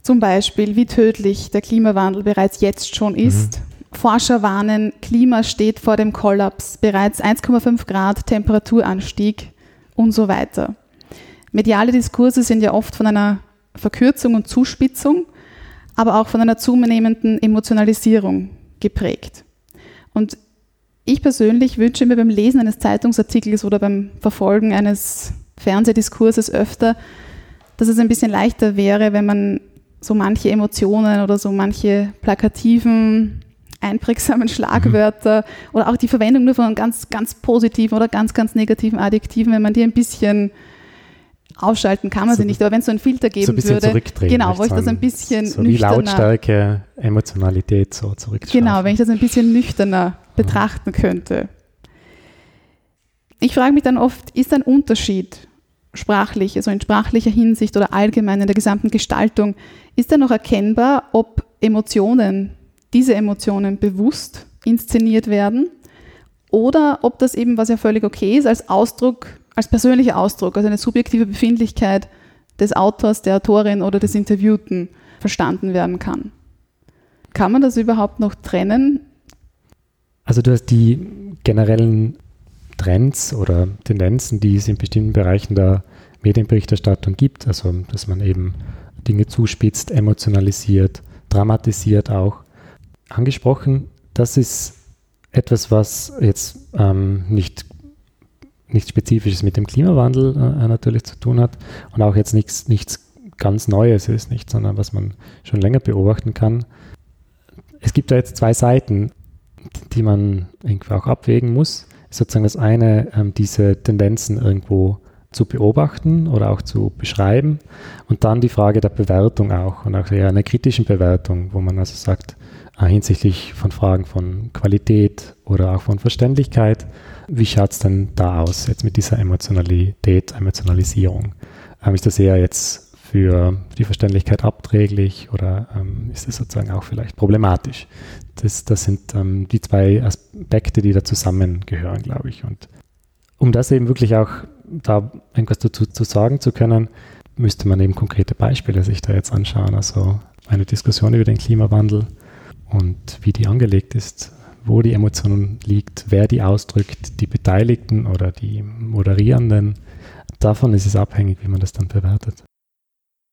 zum Beispiel, wie tödlich der Klimawandel bereits jetzt schon ist. Forscher warnen, Klima steht vor dem Kollaps, bereits 1,5 Grad Temperaturanstieg und so weiter. Mediale Diskurse sind ja oft von einer Verkürzung und Zuspitzung, aber auch von einer zunehmenden Emotionalisierung geprägt. Und ich persönlich wünsche mir beim Lesen eines Zeitungsartikels oder beim Verfolgen eines Fernsehdiskurses öfter, dass es ein bisschen leichter wäre, wenn man so manche Emotionen oder so manche plakativen, einprägsamen Schlagwörter oder auch die Verwendung nur von ganz, ganz positiven oder ganz, ganz negativen Adjektiven, wenn man die ein bisschen ausschalten kann man So- sie nicht, aber wenn es so einen Filter geben so ein bisschen würde, zurückdrehen. genau, wo ich das ein bisschen So wie nüchterner- Lautstärke, Emotionalität so zurückschrauben. Genau, wenn ich das ein bisschen nüchterner betrachten könnte. Ich frage mich dann oft, ist ein Unterschied sprachlich, also in sprachlicher Hinsicht oder allgemein in der gesamten Gestaltung, ist da noch erkennbar, ob Emotionen, diese Emotionen bewusst inszeniert werden oder ob das eben, was ja völlig okay ist, als Ausdruck, als persönlicher Ausdruck, also eine subjektive Befindlichkeit des Autors, der Autorin oder des Interviewten verstanden werden kann. Kann man das überhaupt noch trennen? Also du hast die generellen Trends oder Tendenzen, die es in bestimmten Bereichen der Medienberichterstattung gibt, also dass man eben Dinge zuspitzt, emotionalisiert, dramatisiert auch, angesprochen. Das ist etwas, was jetzt ähm, nicht, nichts Spezifisches mit dem Klimawandel äh, natürlich zu tun hat und auch jetzt nichts, nichts ganz Neues ist, nicht, sondern was man schon länger beobachten kann. Es gibt da jetzt zwei Seiten, die man irgendwie auch abwägen muss. Sozusagen das eine, ähm, diese Tendenzen irgendwo zu beobachten oder auch zu beschreiben und dann die Frage der Bewertung auch und auch eher einer kritischen Bewertung, wo man also sagt, äh, hinsichtlich von Fragen von Qualität oder auch von Verständlichkeit, wie schaut es denn da aus jetzt mit dieser Emotionalität, Emotionalisierung? Ähm, ist das eher jetzt für die Verständlichkeit abträglich oder ähm, ist es sozusagen auch vielleicht problematisch? Das, das sind ähm, die zwei Aspekte, die da zusammengehören, glaube ich. Und um das eben wirklich auch da irgendwas dazu zu sagen zu können, müsste man eben konkrete Beispiele sich da jetzt anschauen. Also eine Diskussion über den Klimawandel und wie die angelegt ist, wo die Emotion liegt, wer die ausdrückt, die Beteiligten oder die Moderierenden. Davon ist es abhängig, wie man das dann bewertet.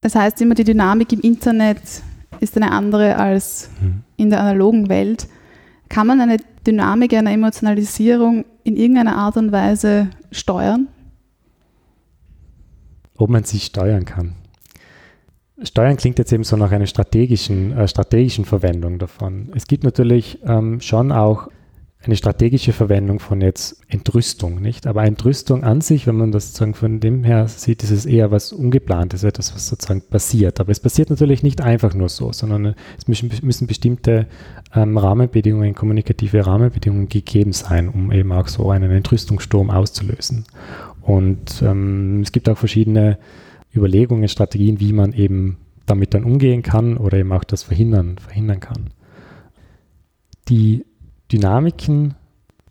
Das heißt immer, die Dynamik im Internet ist eine andere als hm. in der analogen Welt. Kann man eine Dynamik einer Emotionalisierung in irgendeiner Art und Weise steuern? Ob man sie steuern kann. Steuern klingt jetzt eben so nach einer strategischen, äh, strategischen Verwendung davon. Es gibt natürlich ähm, schon auch eine strategische Verwendung von jetzt Entrüstung, nicht? Aber Entrüstung an sich, wenn man das sozusagen von dem her sieht, ist es eher was Ungeplantes, etwas, was sozusagen passiert. Aber es passiert natürlich nicht einfach nur so, sondern es müssen, müssen bestimmte ähm, Rahmenbedingungen, kommunikative Rahmenbedingungen gegeben sein, um eben auch so einen Entrüstungssturm auszulösen. Und ähm, es gibt auch verschiedene Überlegungen, Strategien, wie man eben damit dann umgehen kann oder eben auch das verhindern, verhindern kann. Die Dynamiken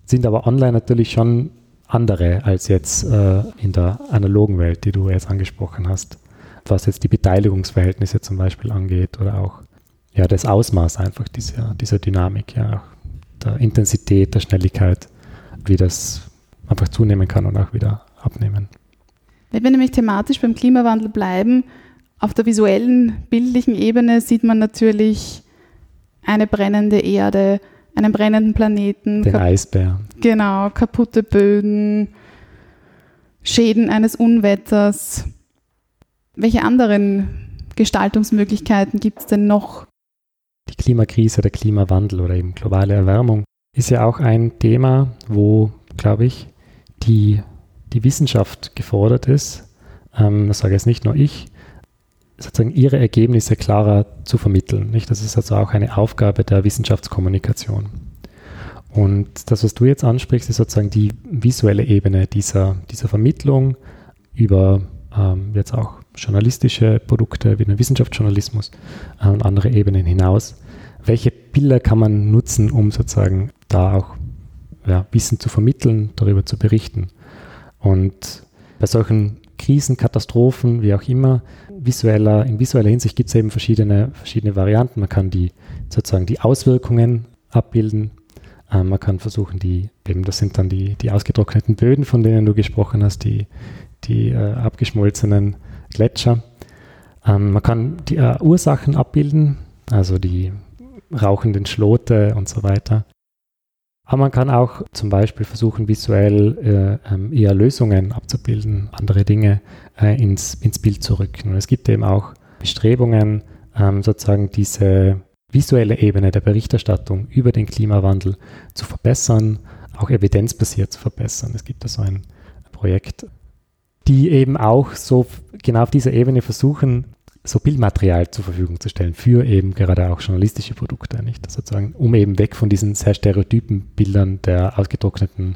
sind aber online natürlich schon andere als jetzt äh, in der analogen Welt, die du jetzt angesprochen hast, was jetzt die Beteiligungsverhältnisse zum Beispiel angeht oder auch ja, das Ausmaß einfach dieser, dieser Dynamik, ja, der Intensität, der Schnelligkeit, wie das einfach zunehmen kann und auch wieder abnehmen. Wenn wir nämlich thematisch beim Klimawandel bleiben, auf der visuellen, bildlichen Ebene sieht man natürlich eine brennende Erde, einen brennenden Planeten. Den Eisbär. Genau, kaputte Böden, Schäden eines Unwetters. Welche anderen Gestaltungsmöglichkeiten gibt es denn noch? Die Klimakrise, der Klimawandel oder eben globale Erwärmung ist ja auch ein Thema, wo, glaube ich, die die Wissenschaft gefordert ist, ähm, das sage jetzt nicht nur ich, sozusagen ihre Ergebnisse klarer zu vermitteln. Nicht? Das ist also auch eine Aufgabe der Wissenschaftskommunikation. Und das, was du jetzt ansprichst, ist sozusagen die visuelle Ebene dieser, dieser Vermittlung über ähm, jetzt auch journalistische Produkte wie den Wissenschaftsjournalismus äh, und andere Ebenen hinaus. Welche Bilder kann man nutzen, um sozusagen da auch ja, Wissen zu vermitteln, darüber zu berichten? Und bei solchen Krisen, Katastrophen, wie auch immer, visueller, in visueller Hinsicht gibt es eben verschiedene, verschiedene Varianten. Man kann die sozusagen die Auswirkungen abbilden. Ähm, man kann versuchen, die, eben das sind dann die, die ausgetrockneten Böden, von denen du gesprochen hast, die, die äh, abgeschmolzenen Gletscher. Ähm, man kann die äh, Ursachen abbilden, also die rauchenden Schlote und so weiter. Aber man kann auch zum Beispiel versuchen, visuell äh, ähm, eher Lösungen abzubilden, andere Dinge äh, ins, ins Bild zu rücken. Und es gibt eben auch Bestrebungen, ähm, sozusagen diese visuelle Ebene der Berichterstattung über den Klimawandel zu verbessern, auch evidenzbasiert zu verbessern. Es gibt da so ein Projekt, die eben auch so genau auf dieser Ebene versuchen, so Bildmaterial zur Verfügung zu stellen für eben gerade auch journalistische Produkte, nicht? Sozusagen, um eben weg von diesen sehr stereotypen Bildern der ausgetrockneten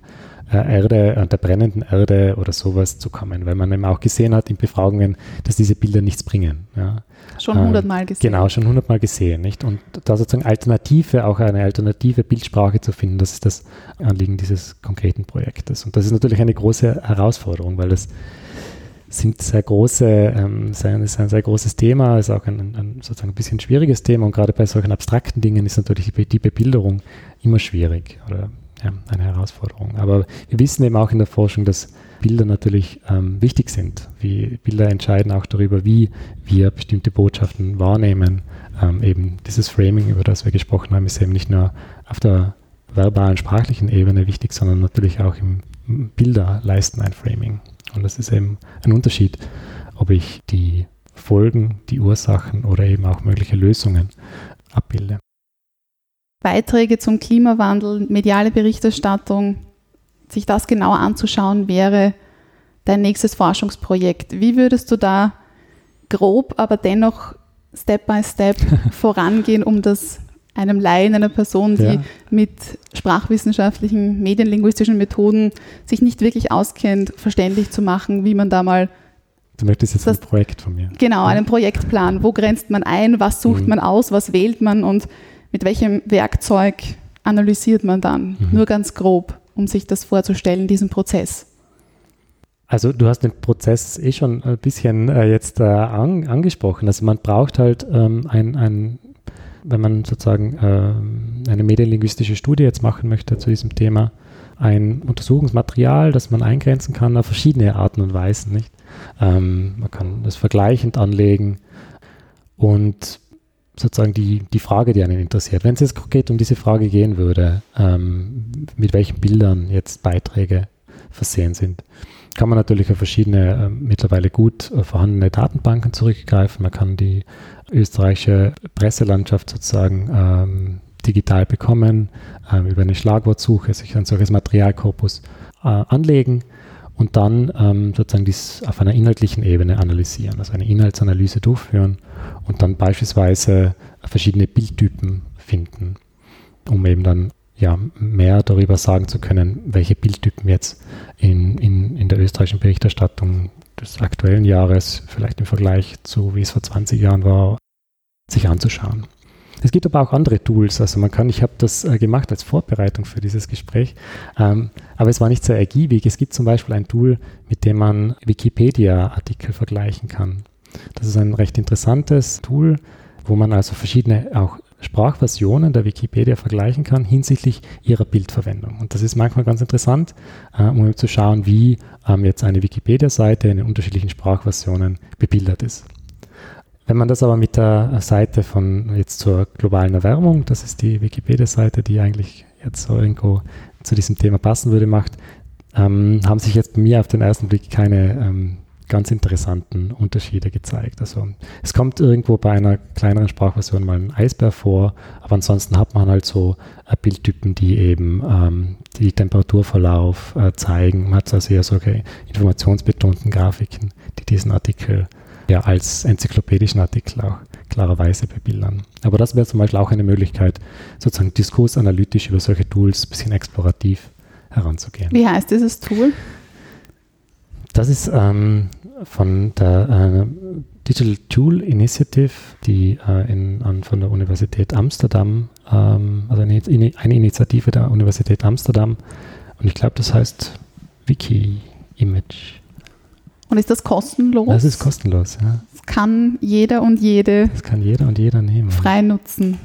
äh, Erde, äh, der brennenden Erde oder sowas zu kommen, weil man eben auch gesehen hat in Befragungen, dass diese Bilder nichts bringen. Ja. Schon hundertmal ähm, gesehen. Genau, schon hundertmal gesehen, nicht? Und da sozusagen Alternative, auch eine alternative Bildsprache zu finden, das ist das Anliegen dieses konkreten Projektes. Und das ist natürlich eine große Herausforderung, weil das sind sehr große, ähm, ist ein sehr großes Thema, ist auch ein, ein, sozusagen ein bisschen schwieriges Thema und gerade bei solchen abstrakten Dingen ist natürlich die, die Bebilderung immer schwierig oder ja, eine Herausforderung. Aber wir wissen eben auch in der Forschung, dass Bilder natürlich ähm, wichtig sind. Wie Bilder entscheiden auch darüber, wie wir bestimmte Botschaften wahrnehmen. Ähm, eben dieses Framing, über das wir gesprochen haben, ist eben nicht nur auf der verbalen, sprachlichen Ebene wichtig, sondern natürlich auch im Bilder leisten ein Framing. Und das ist eben ein Unterschied, ob ich die Folgen, die Ursachen oder eben auch mögliche Lösungen abbilde. Beiträge zum Klimawandel, mediale Berichterstattung, sich das genauer anzuschauen, wäre dein nächstes Forschungsprojekt. Wie würdest du da grob, aber dennoch Step by Step vorangehen, um das einem Laien, einer Person, die ja. mit sprachwissenschaftlichen, medienlinguistischen Methoden sich nicht wirklich auskennt, verständlich zu machen, wie man da mal Du möchtest jetzt Das- ein Projekt von mir. Genau, einen Projektplan. Wo grenzt man ein? Was sucht Mhm. man aus? Was wählt man? Und mit welchem Werkzeug analysiert man dann? Mhm. Nur ganz grob, um sich das vorzustellen, diesen Prozess. Also du hast den Prozess eh schon ein bisschen äh, jetzt äh, an, angesprochen. Also man braucht halt ähm, ein, ein, wenn man sozusagen ähm, eine medienlinguistische Studie jetzt machen möchte zu diesem Thema, ein Untersuchungsmaterial, das man eingrenzen kann auf verschiedene Arten und Weisen. Nicht? Ähm, man kann das vergleichend anlegen und sozusagen die, die Frage, die einen interessiert. Wenn es jetzt konkret um diese Frage gehen würde, ähm, mit welchen Bildern jetzt Beiträge versehen sind, kann man natürlich auf verschiedene äh, mittlerweile gut äh, vorhandene Datenbanken zurückgreifen. Man kann die österreichische Presselandschaft sozusagen ähm, digital bekommen, ähm, über eine Schlagwortsuche sich ein solches Materialkorpus äh, anlegen und dann ähm, sozusagen dies auf einer inhaltlichen Ebene analysieren, also eine Inhaltsanalyse durchführen und dann beispielsweise verschiedene Bildtypen finden, um eben dann ja, mehr darüber sagen zu können, welche Bildtypen jetzt in, in, in der österreichischen Berichterstattung des aktuellen Jahres, vielleicht im Vergleich zu wie es vor 20 Jahren war, sich anzuschauen. Es gibt aber auch andere Tools. Also man kann, ich habe das äh, gemacht als Vorbereitung für dieses Gespräch, ähm, aber es war nicht sehr ergiebig. Es gibt zum Beispiel ein Tool, mit dem man Wikipedia-Artikel vergleichen kann. Das ist ein recht interessantes Tool, wo man also verschiedene auch Sprachversionen der Wikipedia vergleichen kann hinsichtlich ihrer Bildverwendung. Und das ist manchmal ganz interessant, äh, um zu schauen, wie ähm, jetzt eine Wikipedia-Seite in den unterschiedlichen Sprachversionen bebildert ist. Wenn man das aber mit der Seite von jetzt zur globalen Erwärmung, das ist die Wikipedia-Seite, die eigentlich jetzt so irgendwo zu diesem Thema passen würde, macht, ähm, haben sich jetzt bei mir auf den ersten Blick keine ähm, ganz interessanten Unterschiede gezeigt. Also es kommt irgendwo bei einer kleineren Sprachversion mal ein Eisbär vor, aber ansonsten hat man halt so äh, Bildtypen, die eben ähm, die Temperaturverlauf äh, zeigen. Man hat also eher solche informationsbetonten Grafiken, die diesen Artikel ja als enzyklopädischen Artikel auch klarerweise bebildern. Aber das wäre zum Beispiel auch eine Möglichkeit, sozusagen diskursanalytisch über solche Tools ein bisschen explorativ heranzugehen. Wie heißt dieses Tool? Das ist ähm, von der äh, Digital Tool Initiative, die äh, in, an, von der Universität Amsterdam, ähm, also eine, eine Initiative der Universität Amsterdam. Und ich glaube, das heißt Wiki Image. Und ist das kostenlos? Das ist kostenlos, ja. Das kann jeder und jede Das kann jeder und jeder nehmen. frei nutzen.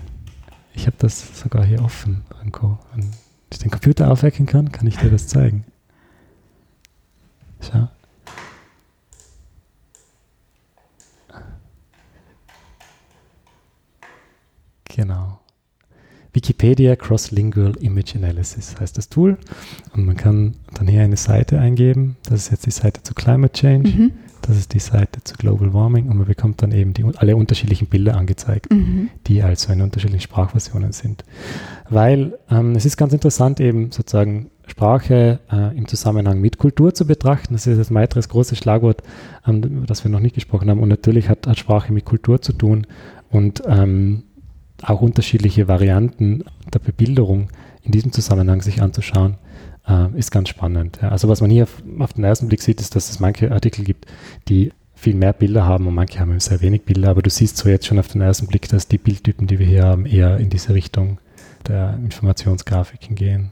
Ich habe das sogar hier offen, Ranko. Wenn ich den Computer aufwecken kann, kann ich dir das zeigen. Schau. Genau. Wikipedia Cross-Lingual Image Analysis heißt das Tool. Und man kann dann hier eine Seite eingeben. Das ist jetzt die Seite zu Climate Change. Mhm. Das ist die Seite zu Global Warming. Und man bekommt dann eben die, alle unterschiedlichen Bilder angezeigt Mhm. die also in unterschiedlichen Sprachversionen sind. Weil ähm, es ist ganz interessant, eben sozusagen Sprache äh, im Zusammenhang mit Kultur zu betrachten. Das ist ein weiteres großes Schlagwort, ähm, das wir noch nicht gesprochen haben. Und natürlich hat, hat Sprache mit Kultur zu tun und ähm, auch unterschiedliche Varianten der Bebilderung in diesem Zusammenhang sich anzuschauen, äh, ist ganz spannend. Also was man hier auf, den ersten Blick sieht, ist, dass es manche Artikel gibt, die viel mehr Bilder haben und manche haben sehr wenig Bilder, aber du siehst so jetzt schon auf den ersten Blick, dass die Bildtypen, die wir hier haben, eher in diese Richtung der Informationsgrafiken gehen.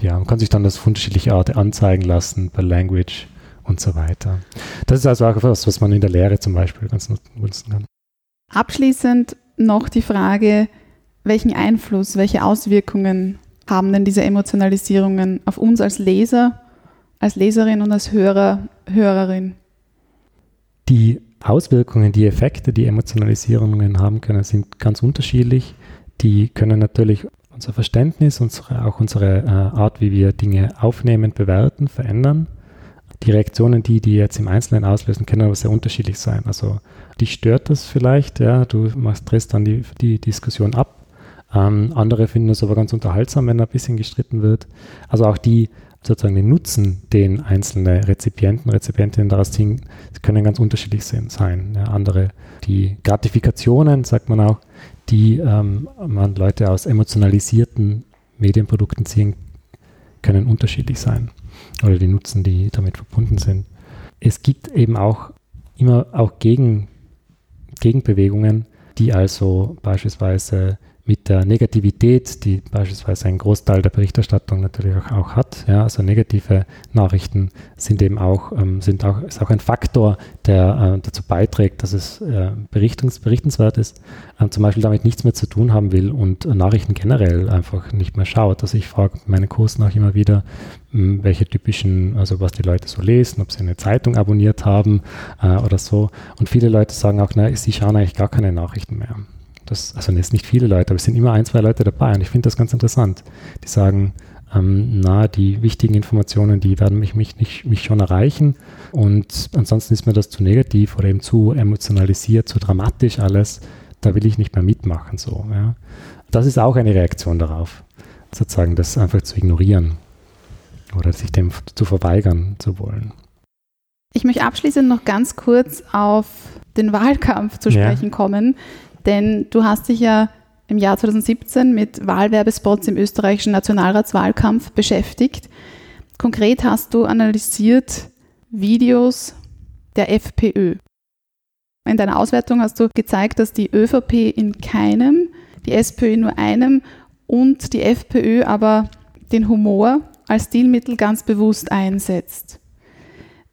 Ja, man kann sich dann das auf unterschiedliche Art anzeigen lassen, per Language und so weiter. Das ist also auch etwas, was man in der Lehre zum Beispiel ganz nut- nutzen kann. Abschließend noch die Frage, welchen Einfluss, welche Auswirkungen haben denn diese Emotionalisierungen auf uns als Leser, als Leserin und als Hörer, Hörerin? Die Auswirkungen, die Effekte, die Emotionalisierungen haben können, sind ganz unterschiedlich. Die können natürlich unser Verständnis, unsere, auch unsere äh, Art, wie wir Dinge aufnehmen, bewerten, verändern. Die Reaktionen, die die jetzt im Einzelnen auslösen, können aber sehr unterschiedlich sein. Also dich stört das vielleicht, ja, du machst, drehst dann die, die Diskussion ab. Ähm, andere finden es aber ganz unterhaltsam, wenn ein bisschen gestritten wird. Also auch die sozusagen den Nutzen, den einzelne Rezipienten, Rezipientinnen daraus ziehen, können ganz unterschiedlich sein. Ja, andere, die Gratifikationen, sagt man auch, die ähm, man Leute aus emotionalisierten Medienprodukten ziehen, können unterschiedlich sein. Oder die Nutzen, die damit verbunden sind. es gibt eben auch immer auch Gegen, Gegenbewegungen, die also beispielsweise mit der Negativität, die beispielsweise ein Großteil der Berichterstattung natürlich auch, auch hat. Ja, also negative Nachrichten sind eben auch, ähm, sind auch, ist auch ein Faktor, der äh, dazu beiträgt, dass es äh, berichtungs, berichtenswert ist, äh, zum Beispiel damit nichts mehr zu tun haben will und Nachrichten generell einfach nicht mehr schaut. Also ich frage meine Kursen auch immer wieder, hm, welche typischen, also was die Leute so lesen, ob sie eine Zeitung abonniert haben äh, oder so. Und viele Leute sagen auch, na, sie schauen eigentlich gar keine Nachrichten mehr. Das, also jetzt nicht viele Leute, aber es sind immer ein, zwei Leute dabei und ich finde das ganz interessant. Die sagen, ähm, na, die wichtigen Informationen, die werden mich, mich, nicht, mich schon erreichen und ansonsten ist mir das zu negativ oder eben zu emotionalisiert, zu dramatisch alles. Da will ich nicht mehr mitmachen. So, ja. Das ist auch eine Reaktion darauf, sozusagen das einfach zu ignorieren oder sich dem zu verweigern zu wollen. Ich möchte abschließend noch ganz kurz auf den Wahlkampf zu sprechen ja. kommen. Denn du hast dich ja im Jahr 2017 mit Wahlwerbespots im österreichischen Nationalratswahlkampf beschäftigt. Konkret hast du analysiert Videos der FPÖ. In deiner Auswertung hast du gezeigt, dass die ÖVP in keinem, die SPÖ in nur einem und die FPÖ aber den Humor als Stilmittel ganz bewusst einsetzt.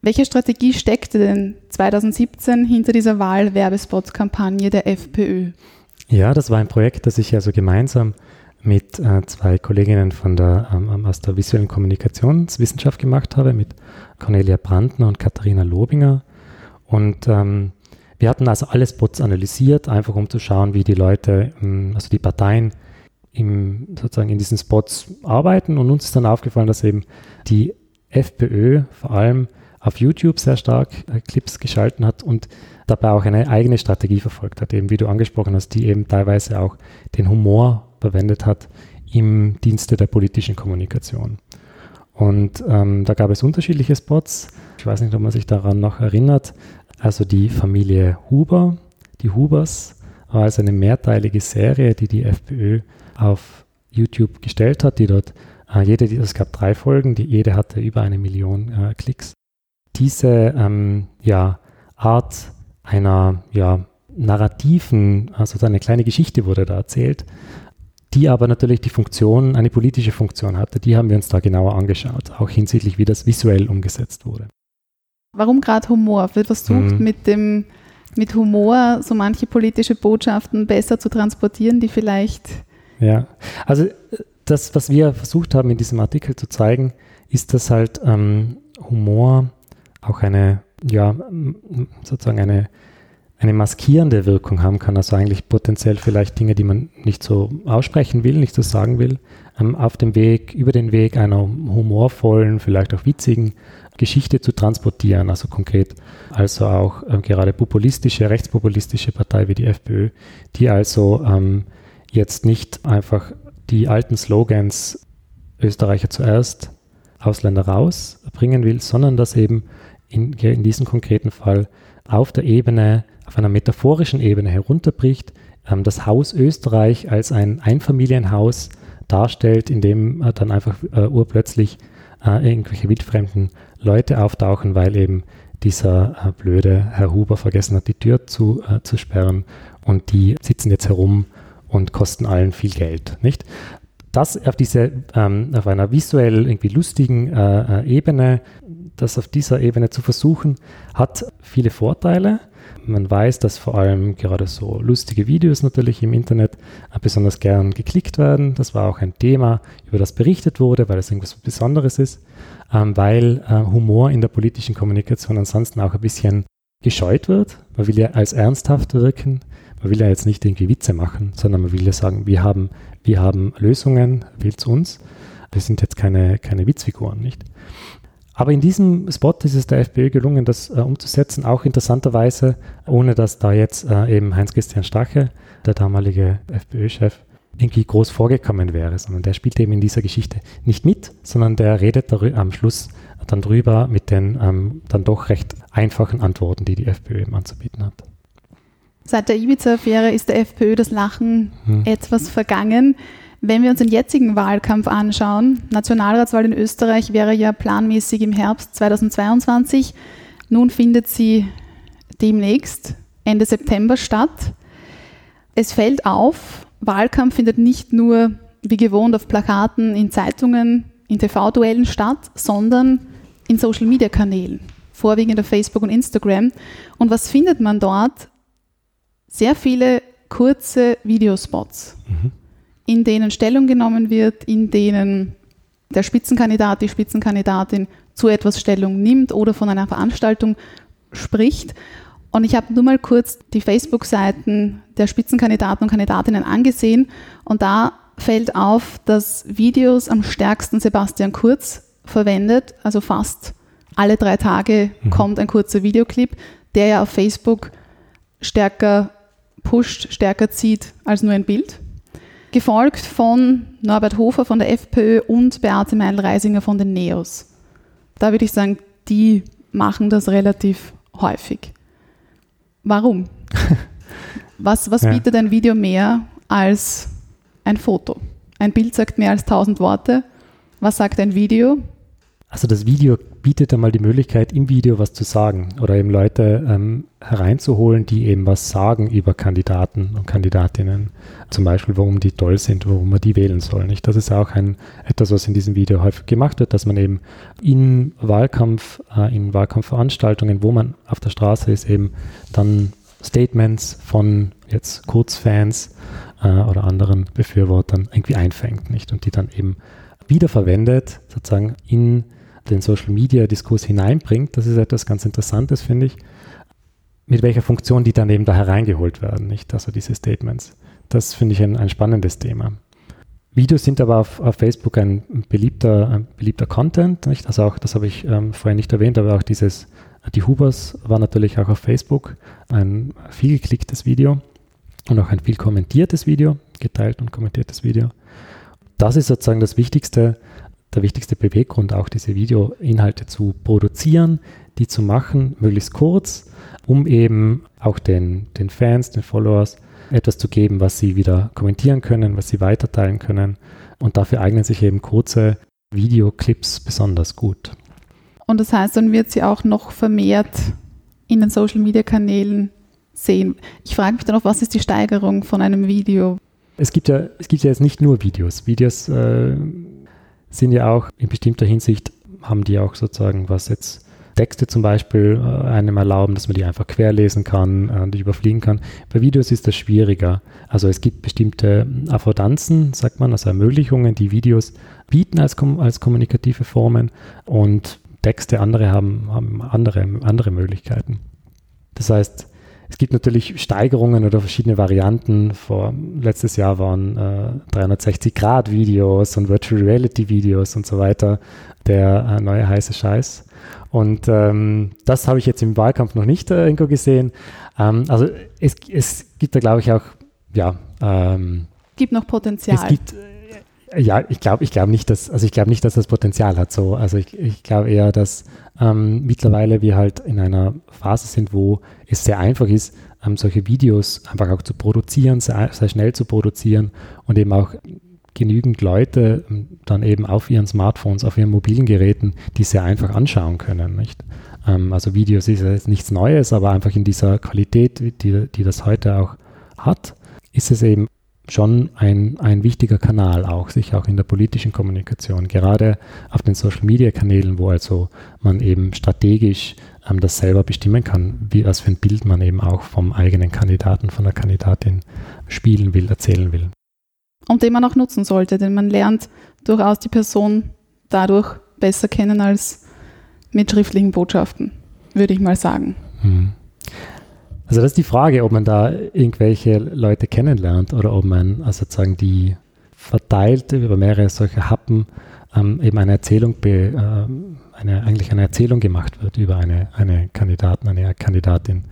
Welche Strategie steckte denn 2017 hinter dieser Wahlwerbespot-Kampagne der FPÖ? Ja, das war ein Projekt, das ich also gemeinsam mit äh, zwei Kolleginnen von der, ähm, aus der visuellen Kommunikationswissenschaft gemacht habe, mit Cornelia Brandner und Katharina Lobinger. Und ähm, wir hatten also alle Spots analysiert, einfach um zu schauen, wie die Leute, ähm, also die Parteien im, sozusagen in diesen Spots arbeiten. Und uns ist dann aufgefallen, dass eben die FPÖ vor allem auf YouTube sehr stark äh, Clips geschalten hat und dabei auch eine eigene Strategie verfolgt hat, eben wie du angesprochen hast, die eben teilweise auch den Humor verwendet hat im Dienste der politischen Kommunikation. Und ähm, da gab es unterschiedliche Spots. Ich weiß nicht, ob man sich daran noch erinnert. Also die Familie Huber, die Hubers, war also eine mehrteilige Serie, die die FPÖ auf YouTube gestellt hat, die dort, äh, jede, es gab drei Folgen, die jede hatte über eine Million äh, Klicks diese ähm, ja, Art einer ja, narrativen, also eine kleine Geschichte wurde da erzählt, die aber natürlich die Funktion, eine politische Funktion hatte. Die haben wir uns da genauer angeschaut, auch hinsichtlich, wie das visuell umgesetzt wurde. Warum gerade Humor? Wird versucht, mhm. mit, dem, mit Humor so manche politische Botschaften besser zu transportieren, die vielleicht. Ja, also das, was wir versucht haben in diesem Artikel zu zeigen, ist, dass halt ähm, Humor auch eine, ja, sozusagen eine, eine maskierende Wirkung haben kann, also eigentlich potenziell vielleicht Dinge, die man nicht so aussprechen will, nicht so sagen will, ähm, auf dem Weg, über den Weg einer humorvollen, vielleicht auch witzigen Geschichte zu transportieren, also konkret, also auch ähm, gerade populistische, rechtspopulistische Partei wie die FPÖ, die also ähm, jetzt nicht einfach die alten Slogans Österreicher zuerst, Ausländer raus bringen will, sondern dass eben in, in diesem konkreten Fall auf der Ebene, auf einer metaphorischen Ebene herunterbricht, ähm, das Haus Österreich als ein Einfamilienhaus darstellt, in dem äh, dann einfach äh, urplötzlich äh, irgendwelche wildfremden Leute auftauchen, weil eben dieser äh, blöde Herr Huber vergessen hat, die Tür zu, äh, zu sperren und die sitzen jetzt herum und kosten allen viel Geld, nicht? Das auf diese, ähm, auf einer visuell irgendwie lustigen äh, Ebene das auf dieser Ebene zu versuchen, hat viele Vorteile. Man weiß, dass vor allem gerade so lustige Videos natürlich im Internet besonders gern geklickt werden. Das war auch ein Thema, über das berichtet wurde, weil es irgendwas Besonderes ist, ähm, weil äh, Humor in der politischen Kommunikation ansonsten auch ein bisschen gescheut wird. Man will ja als ernsthaft wirken. Man will ja jetzt nicht irgendwie Witze machen, sondern man will ja sagen, wir haben, wir haben Lösungen, wählt uns. Wir sind jetzt keine, keine Witzfiguren, nicht? Aber in diesem Spot ist es der FPÖ gelungen, das äh, umzusetzen, auch interessanterweise, ohne dass da jetzt äh, eben Heinz-Christian Strache, der damalige FPÖ-Chef, irgendwie groß vorgekommen wäre, sondern der spielt eben in dieser Geschichte nicht mit, sondern der redet am Schluss dann drüber mit den ähm, dann doch recht einfachen Antworten, die die FPÖ ihm anzubieten hat. Seit der Ibiza-Affäre ist der FPÖ das Lachen hm. etwas vergangen. Wenn wir uns den jetzigen Wahlkampf anschauen, Nationalratswahl in Österreich wäre ja planmäßig im Herbst 2022. Nun findet sie demnächst Ende September statt. Es fällt auf, Wahlkampf findet nicht nur wie gewohnt auf Plakaten, in Zeitungen, in TV-Duellen statt, sondern in Social-Media-Kanälen, vorwiegend auf Facebook und Instagram. Und was findet man dort? Sehr viele kurze Videospots, mhm. In denen Stellung genommen wird, in denen der Spitzenkandidat, die Spitzenkandidatin zu etwas Stellung nimmt oder von einer Veranstaltung spricht. Und ich habe nur mal kurz die Facebook-Seiten der Spitzenkandidaten und Kandidatinnen angesehen und da fällt auf, dass Videos am stärksten Sebastian Kurz verwendet, also fast alle drei Tage mhm. kommt ein kurzer Videoclip, der ja auf Facebook stärker pusht, stärker zieht als nur ein Bild. Gefolgt von Norbert Hofer von der FPÖ und Beate Meil-Reisinger von den NEOS. Da würde ich sagen, die machen das relativ häufig. Warum? Was, was ja. bietet ein Video mehr als ein Foto? Ein Bild sagt mehr als 1000 Worte. Was sagt ein Video? Also das Video bietet einmal die Möglichkeit, im Video was zu sagen oder eben Leute ähm, hereinzuholen, die eben was sagen über Kandidaten und Kandidatinnen. Zum Beispiel, warum die toll sind, warum man die wählen soll. Nicht? Das ist auch ein, etwas, was in diesem Video häufig gemacht wird, dass man eben in Wahlkampf, äh, in Wahlkampfveranstaltungen, wo man auf der Straße ist, eben dann Statements von jetzt Kurzfans äh, oder anderen Befürwortern irgendwie einfängt, nicht? Und die dann eben wiederverwendet, sozusagen in den Social Media Diskurs hineinbringt. Das ist etwas ganz Interessantes, finde ich. Mit welcher Funktion die dann eben da hereingeholt werden, nicht? Also diese Statements. Das finde ich ein, ein, spannendes Thema. Videos sind aber auf, auf Facebook ein beliebter, ein beliebter Content, nicht? Also auch, das habe ich ähm, vorher nicht erwähnt, aber auch dieses, die Hubers war natürlich auch auf Facebook ein viel geklicktes Video und auch ein viel kommentiertes Video, geteilt und kommentiertes Video. Das ist sozusagen das Wichtigste, der wichtigste Beweggrund, auch diese Videoinhalte zu produzieren, die zu machen, möglichst kurz, um eben auch den, den Fans, den Followers etwas zu geben, was sie wieder kommentieren können, was sie weiterteilen können. Und dafür eignen sich eben kurze Videoclips besonders gut. Und das heißt, dann wird sie auch noch vermehrt in den Social-Media-Kanälen sehen. Ich frage mich dann noch, was ist die Steigerung von einem Video? Es gibt ja, es gibt ja jetzt nicht nur Videos. Videos äh, sind ja auch in bestimmter Hinsicht, haben die auch sozusagen, was jetzt Texte zum Beispiel äh, einem erlauben, dass man die einfach querlesen kann, äh, die überfliegen kann. Bei Videos ist das schwieriger. Also es gibt bestimmte Affordanzen, sagt man, also Ermöglichungen, die Videos bieten als, als kommunikative Formen und Texte, andere haben, haben andere, andere Möglichkeiten. Das heißt, es gibt natürlich Steigerungen oder verschiedene Varianten. Vor, letztes Jahr waren äh, 360-Grad-Videos und Virtual Reality-Videos und so weiter der äh, neue heiße Scheiß. Und ähm, das habe ich jetzt im Wahlkampf noch nicht äh, irgendwo gesehen. Ähm, also es, es gibt da, glaube ich, auch, ja. Ähm, gibt noch Potenzial. Es gibt, ja, ich glaube ich glaub nicht, dass, also ich glaube nicht, dass das Potenzial hat. So. Also ich, ich glaube eher, dass ähm, mittlerweile wir halt in einer Phase sind, wo es sehr einfach ist, ähm, solche Videos einfach auch zu produzieren, sehr, sehr, schnell zu produzieren und eben auch genügend Leute ähm, dann eben auf ihren Smartphones, auf ihren mobilen Geräten, die sehr einfach anschauen können. Nicht? Ähm, also Videos ist ja jetzt nichts Neues, aber einfach in dieser Qualität, die, die das heute auch hat, ist es eben schon ein, ein wichtiger Kanal auch, sich auch in der politischen Kommunikation, gerade auf den Social-Media-Kanälen, wo also man eben strategisch ähm, das selber bestimmen kann, wie, was für ein Bild man eben auch vom eigenen Kandidaten, von der Kandidatin spielen will, erzählen will. Und den man auch nutzen sollte, denn man lernt durchaus die Person dadurch besser kennen als mit schriftlichen Botschaften, würde ich mal sagen. Mhm. Also das ist die Frage, ob man da irgendwelche Leute kennenlernt oder ob man also sozusagen die verteilt über mehrere solche Happen ähm, eben eine Erzählung, be, äh, eine, eigentlich eine Erzählung gemacht wird über eine, eine Kandidatin, eine Kandidatin.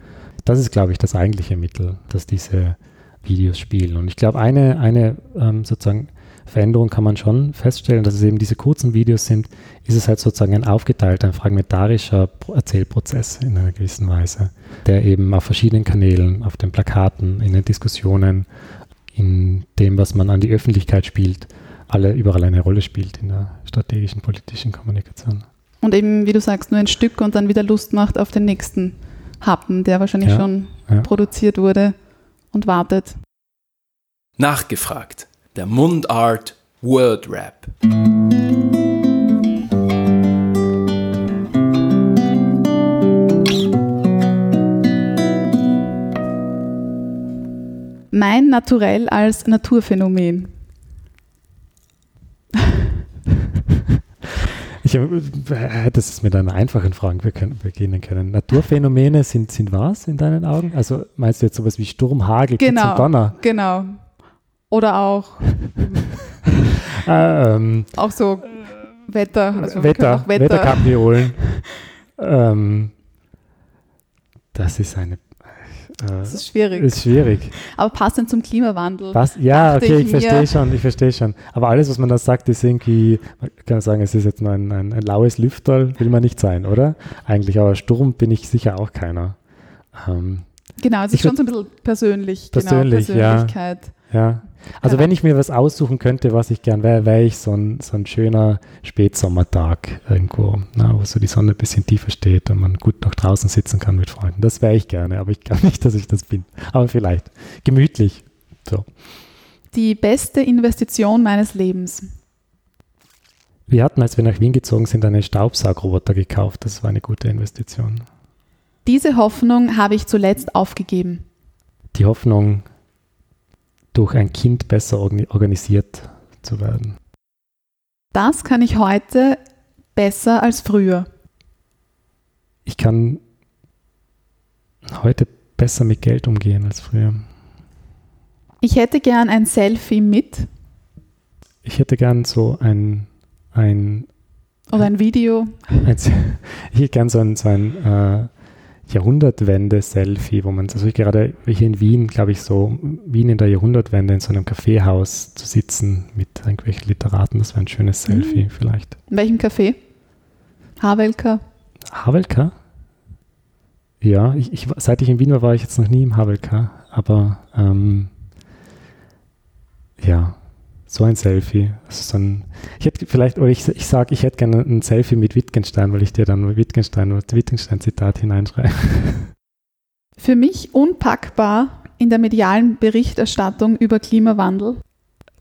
Das ist, glaube ich, das eigentliche Mittel, dass diese Videos spielen. Und ich glaube, eine, eine ähm, sozusagen Veränderung kann man schon feststellen, dass es eben diese kurzen Videos sind, ist es halt sozusagen ein aufgeteilter, ein fragmentarischer Erzählprozess in einer gewissen Weise, der eben auf verschiedenen Kanälen, auf den Plakaten, in den Diskussionen, in dem, was man an die Öffentlichkeit spielt, alle überall eine Rolle spielt in der strategischen politischen Kommunikation. Und eben, wie du sagst, nur ein Stück und dann wieder Lust macht auf den nächsten Happen, der wahrscheinlich Ja, schon ja. produziert wurde und wartet. Nachgefragt. Der Mundart Word Rap. Mein Naturell als Naturphänomen. Ich äh, hättest es mit einer einfachen Frage beginnen beginnen können. Naturphänomene sind, sind was in deinen Augen? Also meinst du jetzt sowas wie Sturm, Hagel, Genau. und Donner? Genau. Oder auch, Ähm, auch so Wetter. Also wir können Wetter, Wetter. Wetterkapriolen. ähm, das ist eine. Äh, Das ist schwierig. ist schwierig. Aber passend zum Klimawandel. Was? Ja, okay, ich ich verstehe schon, ich verstehe schon. Aber alles, was man da sagt, ist irgendwie, man kann sagen, es ist jetzt nur ein, ein, ein laues Lüfterl, will man nicht sein, oder? Eigentlich, aber Sturm bin ich sicher auch keiner. Ähm, Genau, es ist Ich schon so ein bisschen persönlich. Persönlich, genau, ja. Persönlichkeit. ja. Also Ja. wenn ich mir was aussuchen könnte, was ich gern wäre, wäre ich so ein, so ein schöner Spätsommertag irgendwo, na, wo so die Sonne ein bisschen tiefer steht und man gut noch draußen sitzen kann mit Freunden. Das wäre ich gerne, aber ich glaube nicht, dass ich das bin. Aber vielleicht. Gemütlich. So. Die beste Investition meines Lebens. Wir hatten, als wir nach Wien gezogen sind, einen Staubsaugroboter gekauft. Das war eine gute Investition. Diese Hoffnung habe ich zuletzt aufgegeben. Die Hoffnung, durch ein Kind besser organ- organisiert zu werden. Das kann ich heute besser als früher. Ich kann heute besser mit Geld umgehen als früher. Ich hätte gern ein Selfie mit Ich hätte gern so ein, ein, oder ein Video. ein ich hätte gern so ein, so ein äh, Jahrhundertwende-Selfie, wo man, also ich gerade hier in Wien, glaube ich, so Wien in der Jahrhundertwende in so einem Kaffeehaus zu sitzen mit irgendwelchen Literaten, das wäre ein schönes Selfie vielleicht. In welchem Café? Havelka. Havelka? Ja, ich, ich, seit ich in Wien war, war ich jetzt noch nie im Havelka, aber ähm, ja, so ein Selfie. Also so ein, ich hätte vielleicht, oder ich, ich sage, ich hätte gerne ein Selfie mit Wittgenstein, weil ich dir dann Wittgenstein, Wittgenstein-Zitat hineinschreibe. Für mich unpackbar in der medialen Berichterstattung über Klimawandel.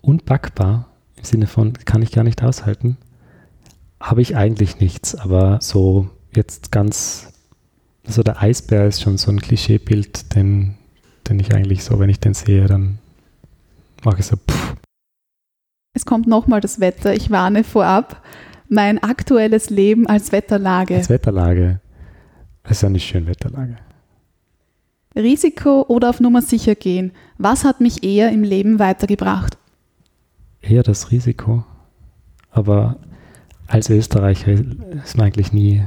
Unpackbar im Sinne von, kann ich gar nicht aushalten. Habe ich eigentlich nichts, aber so jetzt ganz, so der Eisbär ist schon so ein Klischeebild, den, den ich eigentlich so, wenn ich den sehe, dann mache ich so, pff, Es kommt nochmal das Wetter. Ich warne vorab. Mein aktuelles Leben als Wetterlage. als Wetterlage. Es ist eine schöne Wetterlage. Risiko oder auf Nummer sicher gehen. Was hat mich eher im Leben weitergebracht? Eher das Risiko. Aber als Österreicher ist man eigentlich nie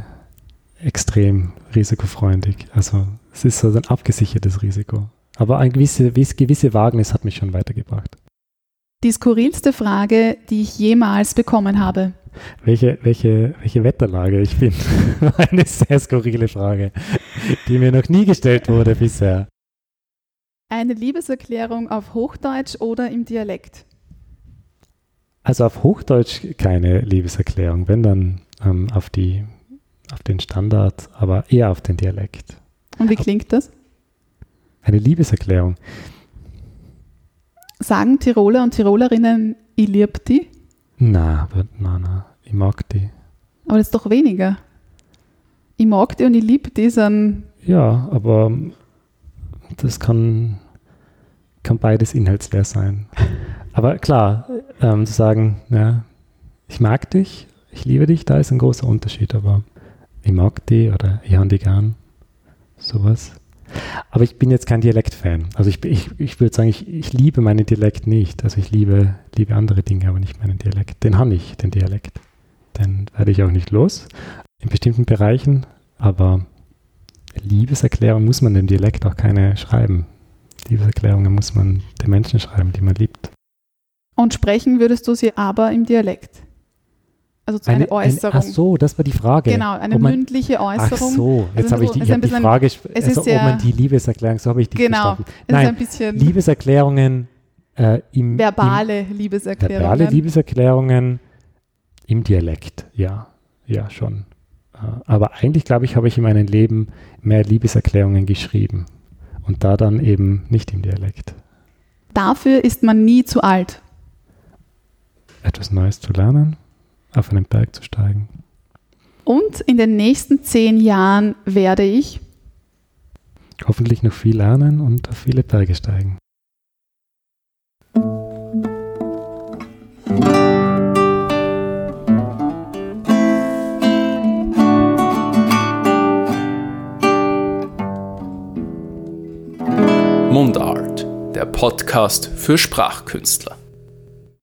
extrem risikofreundlich. Also es ist so ein abgesichertes Risiko. Aber eine gewisse, gewisse Wagnis hat mich schon weitergebracht. Die skurrilste Frage, die ich jemals bekommen habe. Welche, welche, welche Wetterlage ich bin, eine sehr skurrile Frage, die mir noch nie gestellt wurde bisher. Eine Liebeserklärung auf Hochdeutsch oder im Dialekt? Also auf Hochdeutsch keine Liebeserklärung, wenn dann ähm, auf, die, auf den Standard, aber eher auf den Dialekt. Und wie klingt das? Eine Liebeserklärung. Sagen Tiroler und Tirolerinnen, ich lieb die? Na, aber na, na, ich mag die. Aber das ist doch weniger. Ich mag die und ich lieb die sind Ja, aber das kann, kann beides inhaltsleer sein. Aber klar, ähm, zu sagen, ja, ich mag dich, ich liebe dich, da ist ein großer Unterschied, aber ich mag die oder ich habe die gern. Sowas. Aber ich bin jetzt kein Dialektfan. Also ich, ich, ich würde sagen, ich, ich liebe meinen Dialekt nicht. Also ich liebe, liebe andere Dinge, aber nicht meinen Dialekt. Den habe ich, den Dialekt. Den werde ich auch nicht los. In bestimmten Bereichen, aber Liebeserklärung muss man dem Dialekt auch keine schreiben. Liebeserklärungen muss man den Menschen schreiben, die man liebt. Und sprechen würdest du sie aber im Dialekt. Also zu einer Äußerung. ach so, das war die Frage. Genau, eine man- mündliche Ach Äußerung. so, jetzt Also habe ich die, ich hab ein die Frage, es also ist ob man die Liebeserklärung, so habe ich die Genau. verstanden. Es ist ein bisschen Liebeserklärungen äh, im, verbale im Liebeserklärungen. verbale Liebeserklärungen im Dialekt, ja, ja schon. aber eigentlich, glaube ich, habe ich in meinem Leben mehr Liebeserklärungen geschrieben und da dann eben nicht im Dialekt. Dafür ist man nie zu alt. Etwas Neues zu lernen, auf einen Berg zu steigen. Und in den nächsten zehn Jahren werde ich hoffentlich noch viel lernen und auf viele Berge steigen. Mundart, der Podcast für Sprachkünstler.